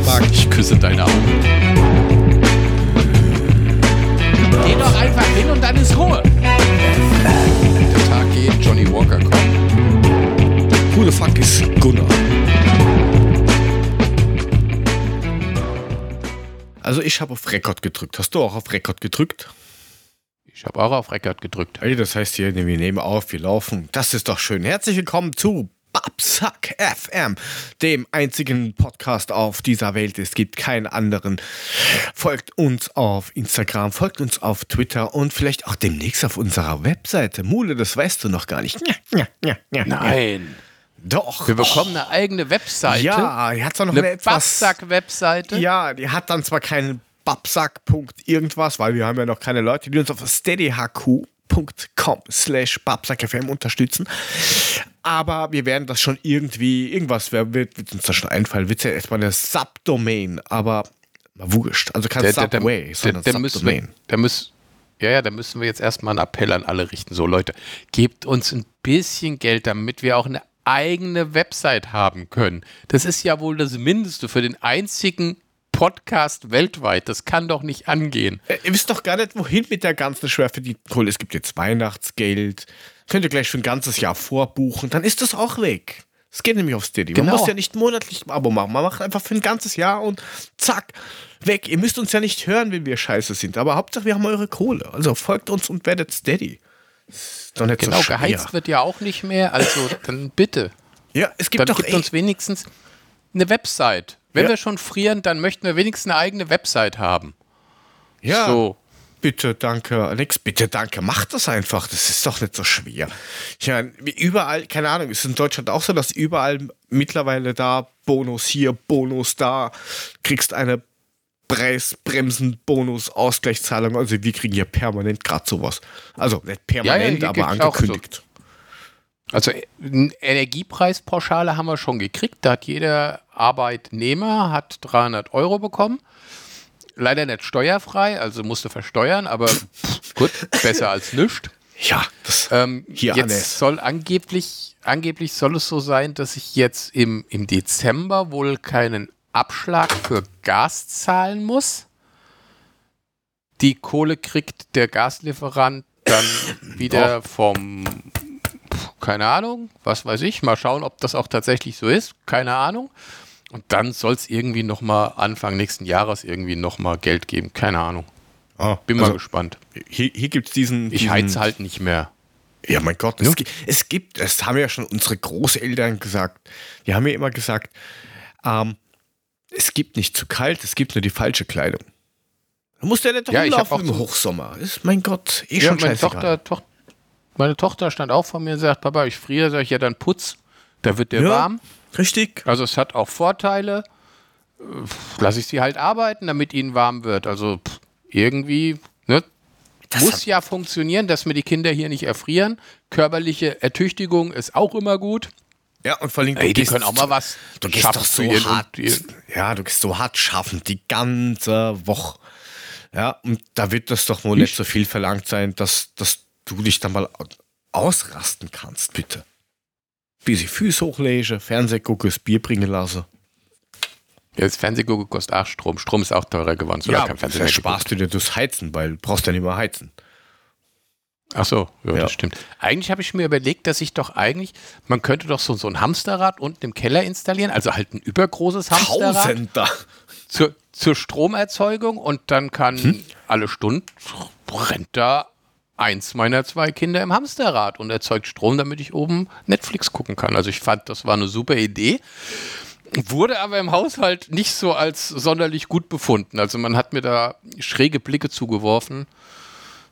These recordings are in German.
Steiermark. Ich küsse deine Augen. Geh doch einfach hin und dann ist Ruhe. Der Tag geht, Johnny Walker kommt. Who the fuck is Gunnar? Also ich habe auf Rekord gedrückt. Hast du auch auf Rekord gedrückt? Ich habe auch auf Record gedrückt. Hey, das heißt hier, wir nehmen auf, wir laufen. Das ist doch schön. Herzlich willkommen zu Babsack FM, dem einzigen Podcast auf dieser Welt. Es gibt keinen anderen. Folgt uns auf Instagram, folgt uns auf Twitter und vielleicht auch demnächst auf unserer Webseite. Mule, das weißt du noch gar nicht. Ja, ja, ja, Nein. Doch. Wir bekommen eine eigene Webseite. Ja, die hat zwar noch eine eine etwas. Babsack-Webseite. Ja, die hat dann zwar keinen Babsack. irgendwas, weil wir haben ja noch keine Leute, die uns auf steadyhq.com slash babsackfm unterstützen. Aber wir werden das schon irgendwie, irgendwas wird, wird uns da schon einfallen. Wird ja erstmal eine Subdomain, aber wurscht. Also kein Der- der- der- Subway, Der, der müssen wir, Subdomain. der muss, ja, ja, da müssen wir jetzt erstmal einen Appell an alle richten. So, Leute, gebt uns ein bisschen Geld, damit wir auch eine eigene Website haben können. Das ist ja wohl das Mindeste für den einzigen Podcast weltweit. Das kann doch nicht angehen. Äh, Ihr wisst doch gar nicht, wohin mit der ganzen schwer verdienten Kohle. Es gibt jetzt Weihnachtsgeld. Könnt ihr gleich für ein ganzes Jahr vorbuchen. Dann ist das auch weg. Es geht nämlich auf Steady. Man Genau. muss ja nicht monatlich ein Abo machen. Man macht einfach für ein ganzes Jahr und zack, weg. Ihr müsst uns ja nicht hören, wenn wir scheiße sind. Aber Hauptsache, wir haben eure Kohle. Also folgt uns und werdet Steady. Ist doch nicht Genau, so schwer. geheizt wird ja auch nicht mehr. Also dann bitte. Ja, es gibt Dann doch gibt ey, uns wenigstens eine Website. Wenn Ja. wir schon frieren, dann möchten wir wenigstens eine eigene Website haben. ja, So. Bitte, danke, Alex, bitte, danke. Macht das einfach. Das ist doch nicht so schwer. Ich meine, überall, keine Ahnung, ist es in Deutschland auch so, dass überall mittlerweile da Bonus hier, Bonus da, kriegst eine Preisbremsen, Bonus, Ausgleichszahlung. Also wir kriegen hier permanent gerade sowas. Also nicht permanent, hier aber gibt's auch angekündigt. Also eine Energiepreispauschale haben wir schon gekriegt. Da hat jeder Arbeitnehmer hat 300 Euro bekommen. Leider nicht steuerfrei, also musste versteuern, aber pff, gut, besser als nichts. Ja, das Ähm, Hier, jetzt Anne. soll angeblich, angeblich soll es so sein, dass ich jetzt im, im Dezember wohl keinen Abschlag für Gas zahlen muss. Die Kohle kriegt der Gaslieferant dann wieder vom, keine Ahnung, was weiß ich, mal schauen, ob das auch tatsächlich so ist, keine Ahnung. Und dann soll es irgendwie nochmal Anfang nächsten Jahres irgendwie nochmal Geld geben, keine Ahnung. ah, Bin mal also, gespannt. hier, hier gibt es diesen, Ich diesen heiz halt nicht mehr. Ja, mein Gott, es, es gibt, es haben ja schon unsere Großeltern gesagt, die haben ja immer gesagt, ähm, es gibt nicht zu kalt, es gibt nur die falsche Kleidung. Da musst du ja nicht Ja, ich rumlaufen auch im so- Hochsommer. Ist, mein Gott, eh Ja, schon meine. Tochter, Toch- meine Tochter stand auch vor mir und sagt, Papa, ich friere, sag ich, ja, dann putz, da wird der Ja. warm. Richtig. Also es hat auch Vorteile. Lasse ich sie halt arbeiten, damit ihnen warm wird. Also pff, irgendwie, ne? Das Muss ja funktionieren, dass mir die Kinder hier nicht erfrieren. Körperliche Ertüchtigung ist auch immer gut. Ja, und vor allem, Ey, die gehst- können auch mal was Du gehst doch so hart. Ja, du gehst so hart schaffen, die ganze Woche. Ja, und da wird das doch wohl nicht so viel verlangt sein, dass, dass du dich dann mal ausrasten kannst, bitte. Bisschen Füße hochlegen, Fernseh gucken, das Bier bringen lassen. Ja, das Fernsehgucken kostet auch Strom. Strom ist auch teurer geworden. So Ja, kein mehr versparst du dir das Heizen, weil du brauchst ja nicht mehr heizen. Ach so, ja, Ja. das stimmt. Eigentlich habe ich mir überlegt, dass ich doch eigentlich, man könnte doch so, so ein Hamsterrad unten im Keller installieren, also halt ein übergroßes Hamsterrad Tausender! zur, zur Stromerzeugung und dann kann Hm? alle Stunden rennt da eins meiner zwei Kinder im Hamsterrad und erzeugt Strom, damit ich oben Netflix gucken kann. Also ich fand, das war eine super Idee. Wurde aber im Haushalt nicht so als sonderlich gut befunden. Also man hat mir da schräge Blicke zugeworfen.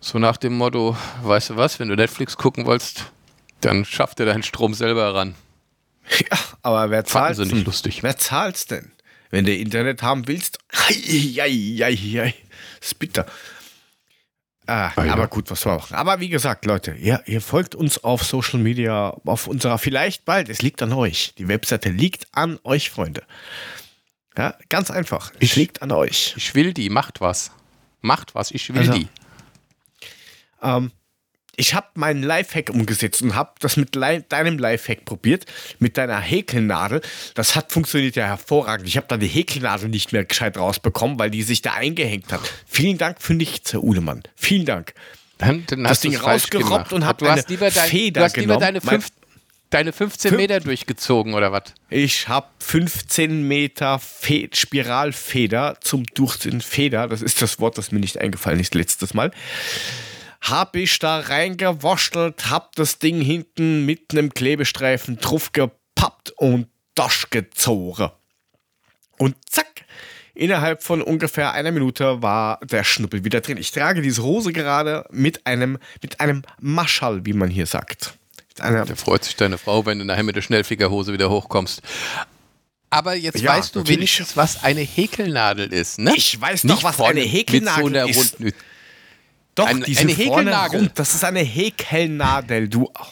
So nach dem Motto, weißt du was, wenn du Netflix gucken willst, dann schaff dir deinen Strom selber ran. Ja, aber wer zahlt sie nicht denn? lustig. Wer zahlt's denn? Wenn du Internet haben willst, ei, ei, ei, ei, ist bitter. Ah, Ah, ja. Aber gut, was wir machen. Aber wie gesagt, Leute, ihr, ihr folgt uns auf Social Media, auf unserer, vielleicht bald, es liegt an euch. Die Webseite liegt an euch, Freunde. Ja, ganz einfach. Es Ich- liegt an euch. Ich will die, macht was. Macht was, ich will Also- die. Ähm, ich habe meinen Lifehack umgesetzt und habe das mit deinem Lifehack probiert, mit deiner Häkelnadel. Das hat funktioniert ja hervorragend. Ich habe da die Häkelnadel nicht mehr gescheit rausbekommen, weil die sich da eingehängt hat. Vielen Dank für nichts, Herr Uhlemann. Vielen Dank. Dann, dann das Ding rausgerobbt und habe eine lieber dein, Feder du hast lieber genommen. Deine, fünf, deine 15 Meter durchgezogen oder was? Ich habe 15 Meter Fe Spiralfeder zum Durchziehen. Feder, das ist das Wort, das mir nicht eingefallen ist letztes Mal hab ich da reingewurschtelt, hab das Ding hinten mit einem Klebestreifen drauf gepappt und das gezogen. Und zack, innerhalb von ungefähr einer Minute war der Schnuppel wieder drin. Ich trage diese Hose gerade mit einem, mit einem Maschall, wie man hier sagt. Da freut sich deine Frau, wenn du nachher mit der Schnellfliegerhose wieder hochkommst. Aber jetzt ja, weißt du wenigstens, was eine Häkelnadel ist, ne? Ich weiß Nicht doch, was eine Häkelnadel so ist. Runden, doch, ein, diese eine Häkelnadel. Rund, das ist eine Häkelnadel. Du oh,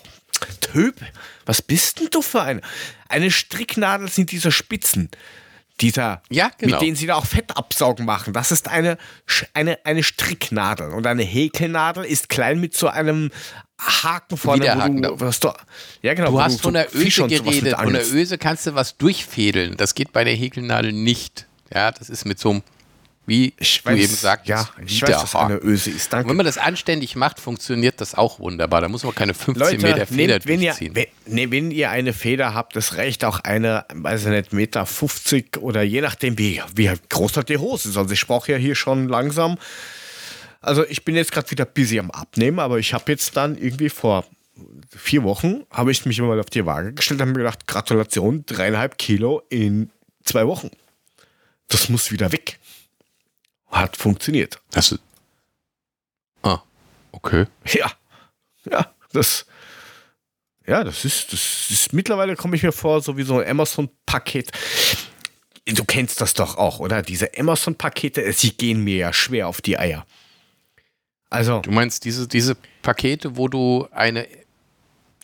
Töp, was bist denn du für eine? Eine Stricknadel sind diese Spitzen. Dieser, ja, genau. mit denen sie da auch Fettabsaugen machen. Das ist eine, eine, eine Stricknadel. Und eine Häkelnadel ist klein mit so einem Haken vorne. Widerhaken, wo du, was du, ja, genau, du hast von der Öse geredet. Von der Öse kannst du was durchfädeln. Das geht bei der Häkelnadel nicht. Ja, das ist mit so einem wie ich du weiß, eben sagst, ja, ich weiß, dass eine Öse ist. Danke. wenn man das anständig macht, funktioniert das auch wunderbar. Da muss man keine 15 Leute, Meter Feder nehmt, wenn durchziehen. Ihr, wenn, wenn ihr eine Feder habt, das reicht auch eine, weiß ich nicht, Meter 50 oder je nachdem, wie, wie groß hat die Hose ist. Also ich brauche ja hier schon langsam. Also ich bin jetzt gerade wieder busy am Abnehmen, aber ich habe jetzt dann irgendwie vor vier Wochen, habe ich mich mal auf die Waage gestellt und habe mir gedacht, Gratulation, dreieinhalb Kilo in zwei Wochen. Das muss wieder weg. Hat funktioniert. Das ah, okay. Ja, ja, das, ja, das ist, das ist, mittlerweile komme ich mir vor, so wie so ein Amazon-Paket. Du kennst das doch auch, oder? Diese Amazon-Pakete, sie gehen mir ja schwer auf die Eier. Also. Du meinst diese, diese Pakete, wo du eine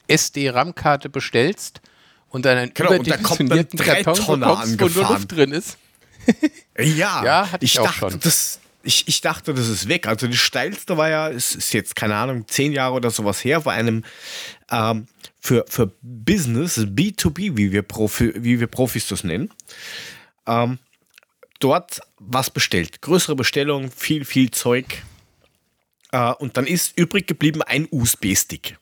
SD-RAM-Karte bestellst und dann einen genau, überdimensionierten Karton bekommst, wo nur Luft drin ist? ja, ja ich, ich dachte. Das, ich, ich dachte, das ist weg. Also das steilste war ja, es ist jetzt, keine Ahnung, zehn Jahre oder sowas her, bei einem ähm, für, für Business, B2B, wie wir, Profi, wie wir Profis das nennen, ähm, dort was bestellt. Größere Bestellung, viel, viel Zeug. Äh, und dann ist übrig geblieben ein USB-Stick.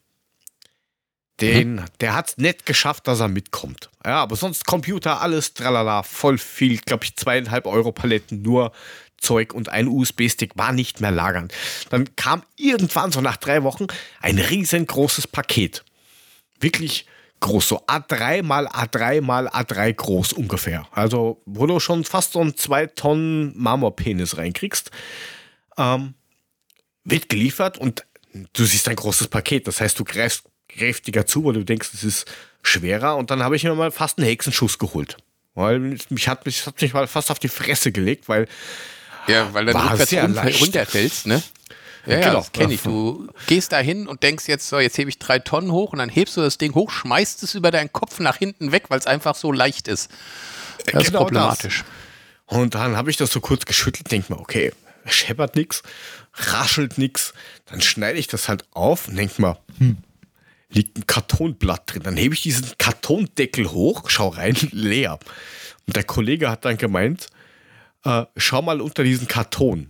Den, mhm. Der hat es nicht geschafft, dass er mitkommt. Ja, aber sonst Computer, alles, tralala, voll viel, glaube ich, zweieinhalb Euro Paletten, nur Zeug und ein USB-Stick war nicht mehr lagern. Dann kam irgendwann, so nach drei Wochen, ein riesengroßes Paket. Wirklich groß, so A3 mal A3 mal A3 groß ungefähr. Also, wo du schon fast so einen 2 Tonnen Marmorpenis reinkriegst, ähm, wird geliefert und du siehst ein großes Paket. Das heißt, du greifst kräftiger zu, weil du denkst, es ist schwerer. Und dann habe ich mir mal fast einen Hexenschuss geholt. Weil mich hat mich, hat mich mal fast auf die Fresse gelegt, weil. Ja, weil du rückwärts runterfällst, ne? Ja, ja genau. das kenne ich. Du gehst da hin und denkst jetzt, so, jetzt hebe ich drei Tonnen hoch und dann hebst du das Ding hoch, schmeißt es über deinen Kopf nach hinten weg, weil es einfach so leicht ist. Das genau ist problematisch. Das. Und dann habe ich das so kurz geschüttelt, denk mir, okay, scheppert nichts, raschelt nichts. Dann schneide ich das halt auf und denk mir, hm, liegt ein Kartonblatt drin. Dann hebe ich diesen Kartondeckel hoch, schau rein, leer. Und der Kollege hat dann gemeint, äh, schau mal unter diesen Karton.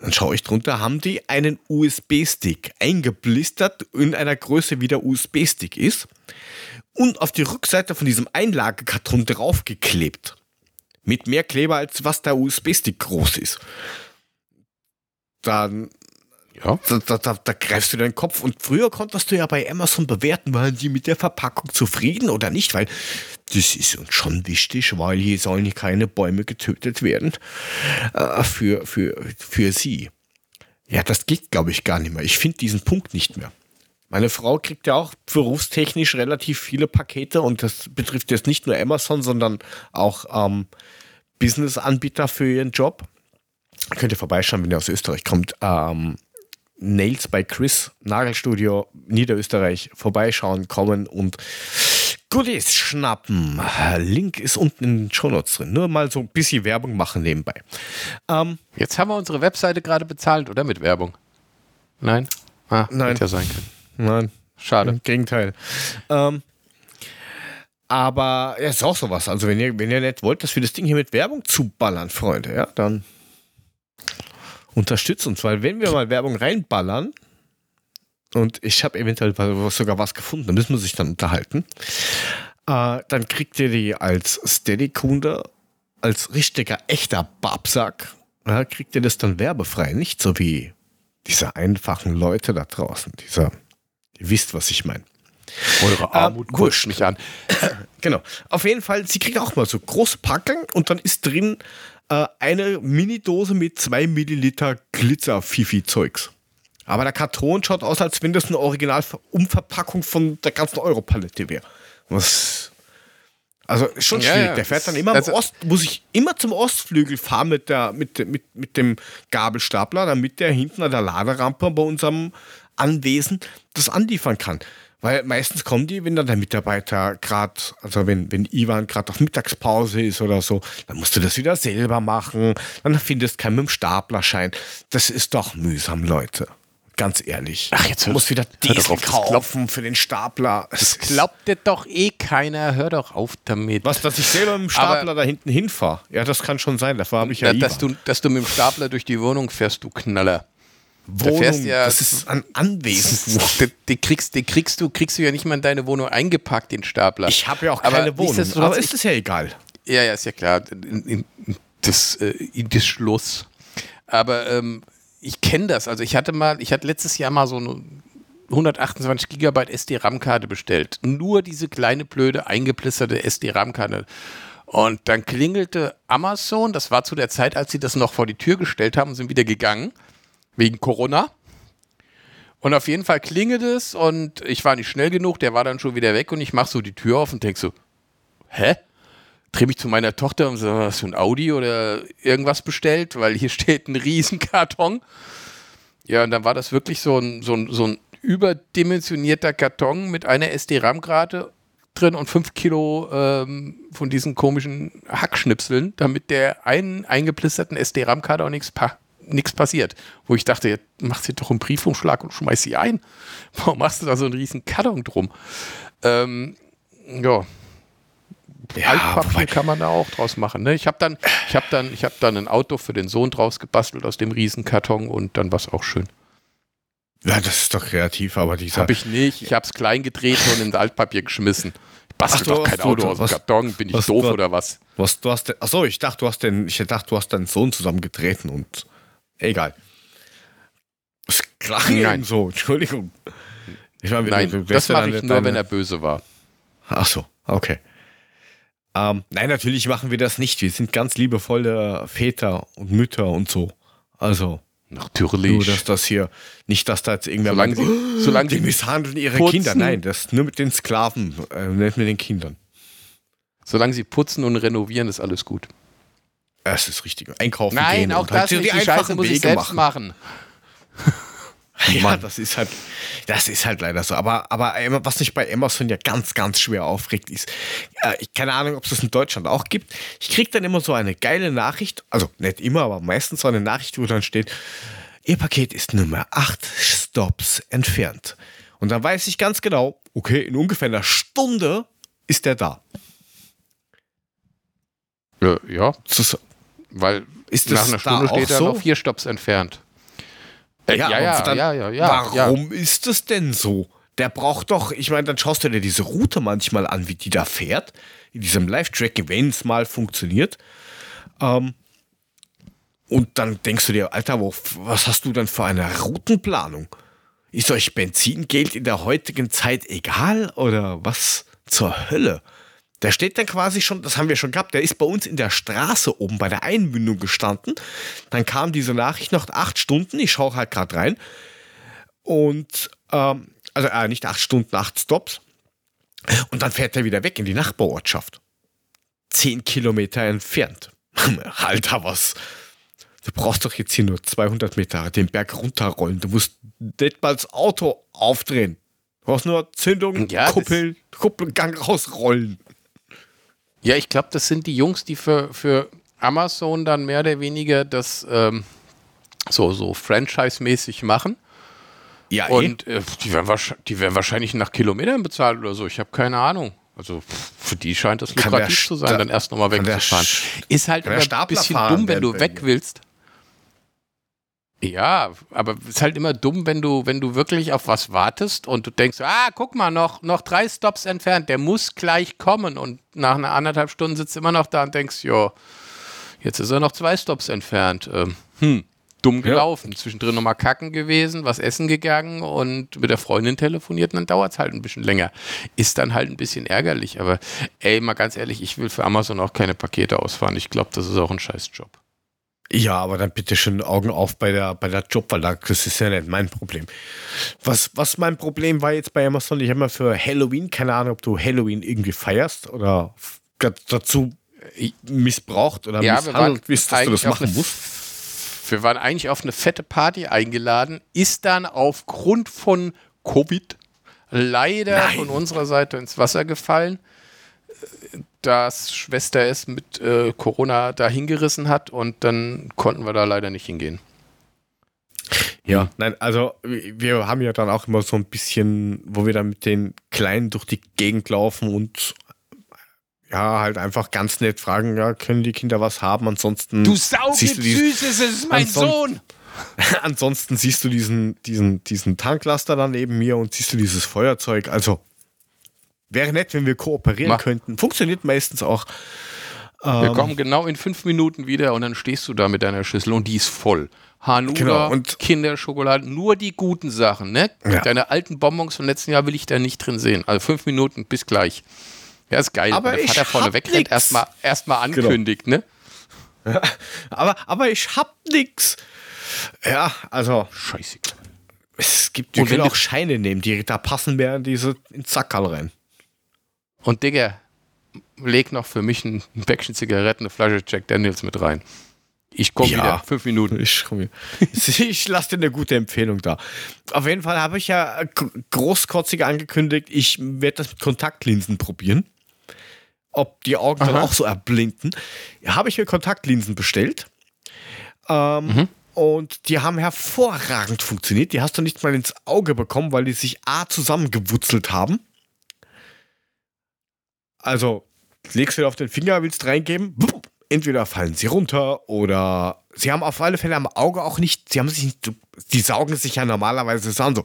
Dann schaue ich drunter, haben die einen USB-Stick eingeblistert in einer Größe, wie der USB-Stick ist, und auf die Rückseite von diesem Einlagekarton draufgeklebt. Mit mehr Kleber, als was der USB-Stick groß ist. Dann ja. Da, da, da, da, greifst du deinen Kopf. Und früher konntest du ja bei Amazon bewerten, waren die mit der Verpackung zufrieden oder nicht, weil das ist uns schon wichtig, weil hier sollen keine Bäume getötet werden äh, für, für, für sie. Ja, das geht, glaube ich, gar nicht mehr. Ich finde diesen Punkt nicht mehr. Meine Frau kriegt ja auch berufstechnisch relativ viele Pakete und das betrifft jetzt nicht nur Amazon, sondern auch ähm, Business-Anbieter für ihren Job. Könnt ihr vorbeischauen, wenn ihr aus Österreich kommt. Ähm, Nails bei Chris, Nagelstudio Niederösterreich, vorbeischauen, kommen und Goodies schnappen. Link ist unten in den Shownotes drin. Nur mal so ein bisschen Werbung machen nebenbei. Ähm, Jetzt haben wir unsere Webseite gerade bezahlt, oder? Mit Werbung. Nein? Ah, Nein. Hätte ja sein können. Nein, Schade. im Gegenteil. Ähm, aber ja, ist auch sowas. Also, wenn ihr, wenn ihr nicht wollt, dass wir das Ding hier mit Werbung zuballern, Freunde, ja, dann unterstützt uns, weil wenn wir mal Werbung reinballern, und ich habe eventuell sogar was gefunden, da müssen wir sich dann unterhalten, äh, dann kriegt ihr die als Steady-Kunde, als richtiger, echter Babsack, ja, kriegt ihr das dann werbefrei, nicht so wie diese einfachen Leute da draußen, dieser, ihr wisst, was ich meine. Eure Armut Ähm, wurscht mich an. Genau. Auf jeden Fall, sie kriegt auch mal so große Packung und dann ist drin äh, eine Mini-Dose mit zwei Milliliter Glitzer-Fifi-Zeugs. Aber der Karton schaut aus, als wenn das eine Original-Umverpackung von der ganzen Europalette wäre. Was. Also schon Ja, schwierig. der fährt dann immer also- Ost, muss ich immer zum Ostflügel fahren mit, der, mit, mit, mit dem Gabelstapler, damit der hinten an der Laderampe bei unserem Anwesen das anliefern kann. Weil meistens kommen die, wenn dann der Mitarbeiter gerade, also wenn, wenn Ivan gerade auf Mittagspause ist oder so, dann musst du das wieder selber machen. Dann findest du keinen mit dem Staplerschein. Das ist doch mühsam, Leute. Ganz ehrlich. Ach, jetzt hör- musst wieder Diesel kaufen für den Stapler. Das glaubt dir doch eh keiner. Hör doch auf damit. Was, dass ich selber mit dem Stapler da hinten hinfahre? Ja, das kann schon sein. Dafür habe ich ja Da, dass, du, dass du mit dem Stapler durch die Wohnung fährst, du Knaller. Wohnung, fährst ja- das ist ein Anwesen. Den, kriegst, den kriegst, du, kriegst du ja nicht mal in deine Wohnung eingepackt, den Stapler. Ich habe ja auch Aber keine Wohnung. Aber ich- ist es ja egal. Ja, ja, ist ja klar. In, in, das, äh, in das Schluss. Aber ähm, ich kenne das. Also ich hatte mal, ich hatte letztes Jahr mal so eine 128 Gigabyte SD-RAM-Karte bestellt. Nur diese kleine blöde eingeplisterte SD-RAM-Karte. Und dann klingelte Amazon, das war zu der Zeit, als sie das noch vor die Tür gestellt haben und sind wieder gegangen, wegen Corona. Und auf jeden Fall klingelt es und ich war nicht schnell genug, der war dann schon wieder weg und ich mache so die Tür auf und denk so, hä? Dreh mich zu meiner Tochter und sage, hast du ein Audi oder irgendwas bestellt? Weil hier steht ein Riesenkarton. Ja, und dann war das wirklich so ein, so ein, so ein überdimensionierter Karton mit einer SD-RAM-Karte drin und fünf Kilo ähm, von diesen komischen Hackschnipseln, damit der einen eingeplisterten SD-RAM-Karte auch nichts pa nichts passiert. Wo ich dachte, jetzt machst du doch einen Briefumschlag und schmeiß sie ein. Warum machst du da so einen riesen Karton drum? Ähm, ja, Altpapier wobei- kann man da auch draus machen. Ne? Ich habe dann, ich hab dann, ich hab dann ein Auto für den Sohn draus gebastelt aus dem Riesenkarton und dann war es auch schön. Ja, das ist doch kreativ, aber dieser. Habe ich nicht. Ich habe es klein getreten und ins Altpapier geschmissen. Ich bastel du doch kein du- Auto du- aus dem Karton. Bin ich was- doof was- oder was? Was, du hast achso, ich dachte, du hast den, ich dachte, du hast deinen Sohn zusammengetreten und egal. Das klang Nein. so, Entschuldigung. Ich meine, Nein, du- das mache ich nicht nur, wenn er böse war. Ach so, okay. Ähm, nein, natürlich machen wir das nicht. Wir sind ganz liebevolle Väter und Mütter und so. Also, nur, Natürlich. dass das hier, nicht, dass da jetzt irgendwer Solange meint, sie, solange die sie, misshandeln ihre putzen. Kinder. Nein, das nur mit den Sklaven, äh, nicht mit den Kindern. solange sie putzen und renovieren, ist alles gut. Das ist richtig. Einkaufen Nein, gehen auch und halt das nicht. Die einfachen Scheiße muss ich Wege selbst machen. Ja, das ist halt, das ist halt leider so. Aber, aber was mich bei Amazon ja ganz, ganz schwer aufregt, ist, äh, ich keine Ahnung, ob es das in Deutschland auch gibt. Ich kriege dann immer so eine geile Nachricht, also nicht immer, aber meistens so eine Nachricht, wo dann steht, Ihr Paket ist Nummer 8 Stops entfernt. Und dann weiß ich ganz genau, okay, in ungefähr einer Stunde ist der da. Ja, ja Das, weil Ist nach das einer Stunde steht er so? noch vier Stops entfernt. Äh, ja, aber ja, dann- ja, ja, ja. ja. Warum ist es denn so? Der braucht doch, ich meine, dann schaust du dir diese Route manchmal an, wie die da fährt, in diesem Live-Tracking, wenn es mal funktioniert. Ähm, und dann denkst du dir, Alter, wo, was hast du denn für eine Routenplanung? Ist euch Benzingeld in der heutigen Zeit egal oder was zur Hölle? Der steht dann quasi schon, das haben wir schon gehabt, der ist bei uns in der Straße oben bei der Einmündung gestanden. Dann kam diese Nachricht nach acht Stunden, ich schaue halt gerade rein. Und, ähm, also äh, nicht acht Stunden, acht Stops. Und dann fährt er wieder weg in die Nachbarortschaft. Zehn Kilometer entfernt. Alter, was? Du brauchst doch jetzt hier nur 200 Meter den Berg runterrollen. Du musst nicht mal das Auto aufdrehen. Du brauchst nur Zündung, Ja, Kuppel, Kuppelgang rausrollen. Ja, ich glaube, das sind die Jungs, die für, für Amazon dann mehr oder weniger das ähm, so, so Franchise-mäßig machen. Ja, Und äh, die, werden die werden wahrscheinlich nach Kilometern bezahlt oder so. Ich habe keine Ahnung. Also für die scheint der lukrativ zu sein, dann erst nochmal wegzufahren. Ist halt ein bisschen dumm, wenn du weg willst. Ja, aber ist halt immer dumm, wenn du, wenn du wirklich auf was wartest und du denkst, ah, guck mal, noch, noch drei Stops entfernt, der muss gleich kommen und nach einer anderthalb Stunden sitzt du immer noch da und denkst, jo, jetzt ist er noch zwei Stops entfernt. Ähm, hm, dumm gelaufen. Zwischendrin nochmal kacken gewesen, was essen gegangen und mit der Freundin telefoniert und dann dauert es halt ein bisschen länger. Ist dann halt ein bisschen ärgerlich, aber ey, mal ganz ehrlich, ich will für Amazon auch keine Pakete ausfahren. Ich glaube, das ist auch ein Scheißjob. Ja, aber dann bitte schön Augen auf bei der, bei der Job, weil das ist ja nicht mein Problem. Was, was mein Problem war jetzt bei Amazon, ich habe mal für Halloween, keine Ahnung, ob du Halloween irgendwie feierst oder dazu missbraucht oder Ja, misshandelt bist, dass du das machen musst. Wir waren eigentlich auf eine fette Party eingeladen, ist dann aufgrund von Covid leider Nein. von unserer Seite ins Wasser gefallen, dass Schwester es mit äh, Corona da hingerissen hat und dann konnten wir da leider nicht hingehen. Ja, nein, also wir haben ja dann auch immer so ein bisschen, wo wir dann mit den Kleinen durch die Gegend laufen und ja, halt einfach ganz nett fragen, ja, können die Kinder was haben? Ansonsten siehst du die, Süßes, es ist mein Anson- Sohn! ansonsten siehst du diesen, diesen, diesen Tanklaster da neben mir und siehst du dieses Feuerzeug. Also wäre nett, wenn wir kooperieren Mach. könnten. Funktioniert meistens auch. Wir Ähm, kommen genau in fünf Minuten wieder und dann stehst du da mit deiner Schüssel und die ist voll. Hanuta, Genau, und- Kinderschokolade, nur die guten Sachen, ne? Ja. Deine alten Bonbons vom letzten Jahr will ich da nicht drin sehen. Also fünf Minuten, bis gleich. Ja, ist geil. Aber Wenn der Vater vorne wegrennt, erstmal erst mal Genau. ankündigt, ne? aber, aber ich hab nix. Ja, also Scheiße. es gibt, wenn können auch Scheine nehmen, die da passen mehr in diese ins Sackerl rein. Und Digga, leg noch für mich ein Päckchen Zigaretten, eine Flasche Jack Daniels mit rein. Ich komme Ja. wieder. Fünf Minuten. Ich, ich lasse dir eine gute Empfehlung da. Auf jeden Fall habe ich ja gr- großkotzig angekündigt, ich werde das mit Kontaktlinsen probieren. Ob die Augen dann Aha. auch so erblinden. Habe ich mir Kontaktlinsen bestellt. Ähm, Mhm. Und die haben hervorragend funktioniert. Die hast du nicht mal ins Auge bekommen, weil die sich A zusammengewurzelt haben. Also, legst du auf den Finger, willst reingeben, bup, entweder fallen sie runter oder sie haben auf alle Fälle am Auge auch nicht, sie haben sich nicht, die saugen sich ja normalerweise an, so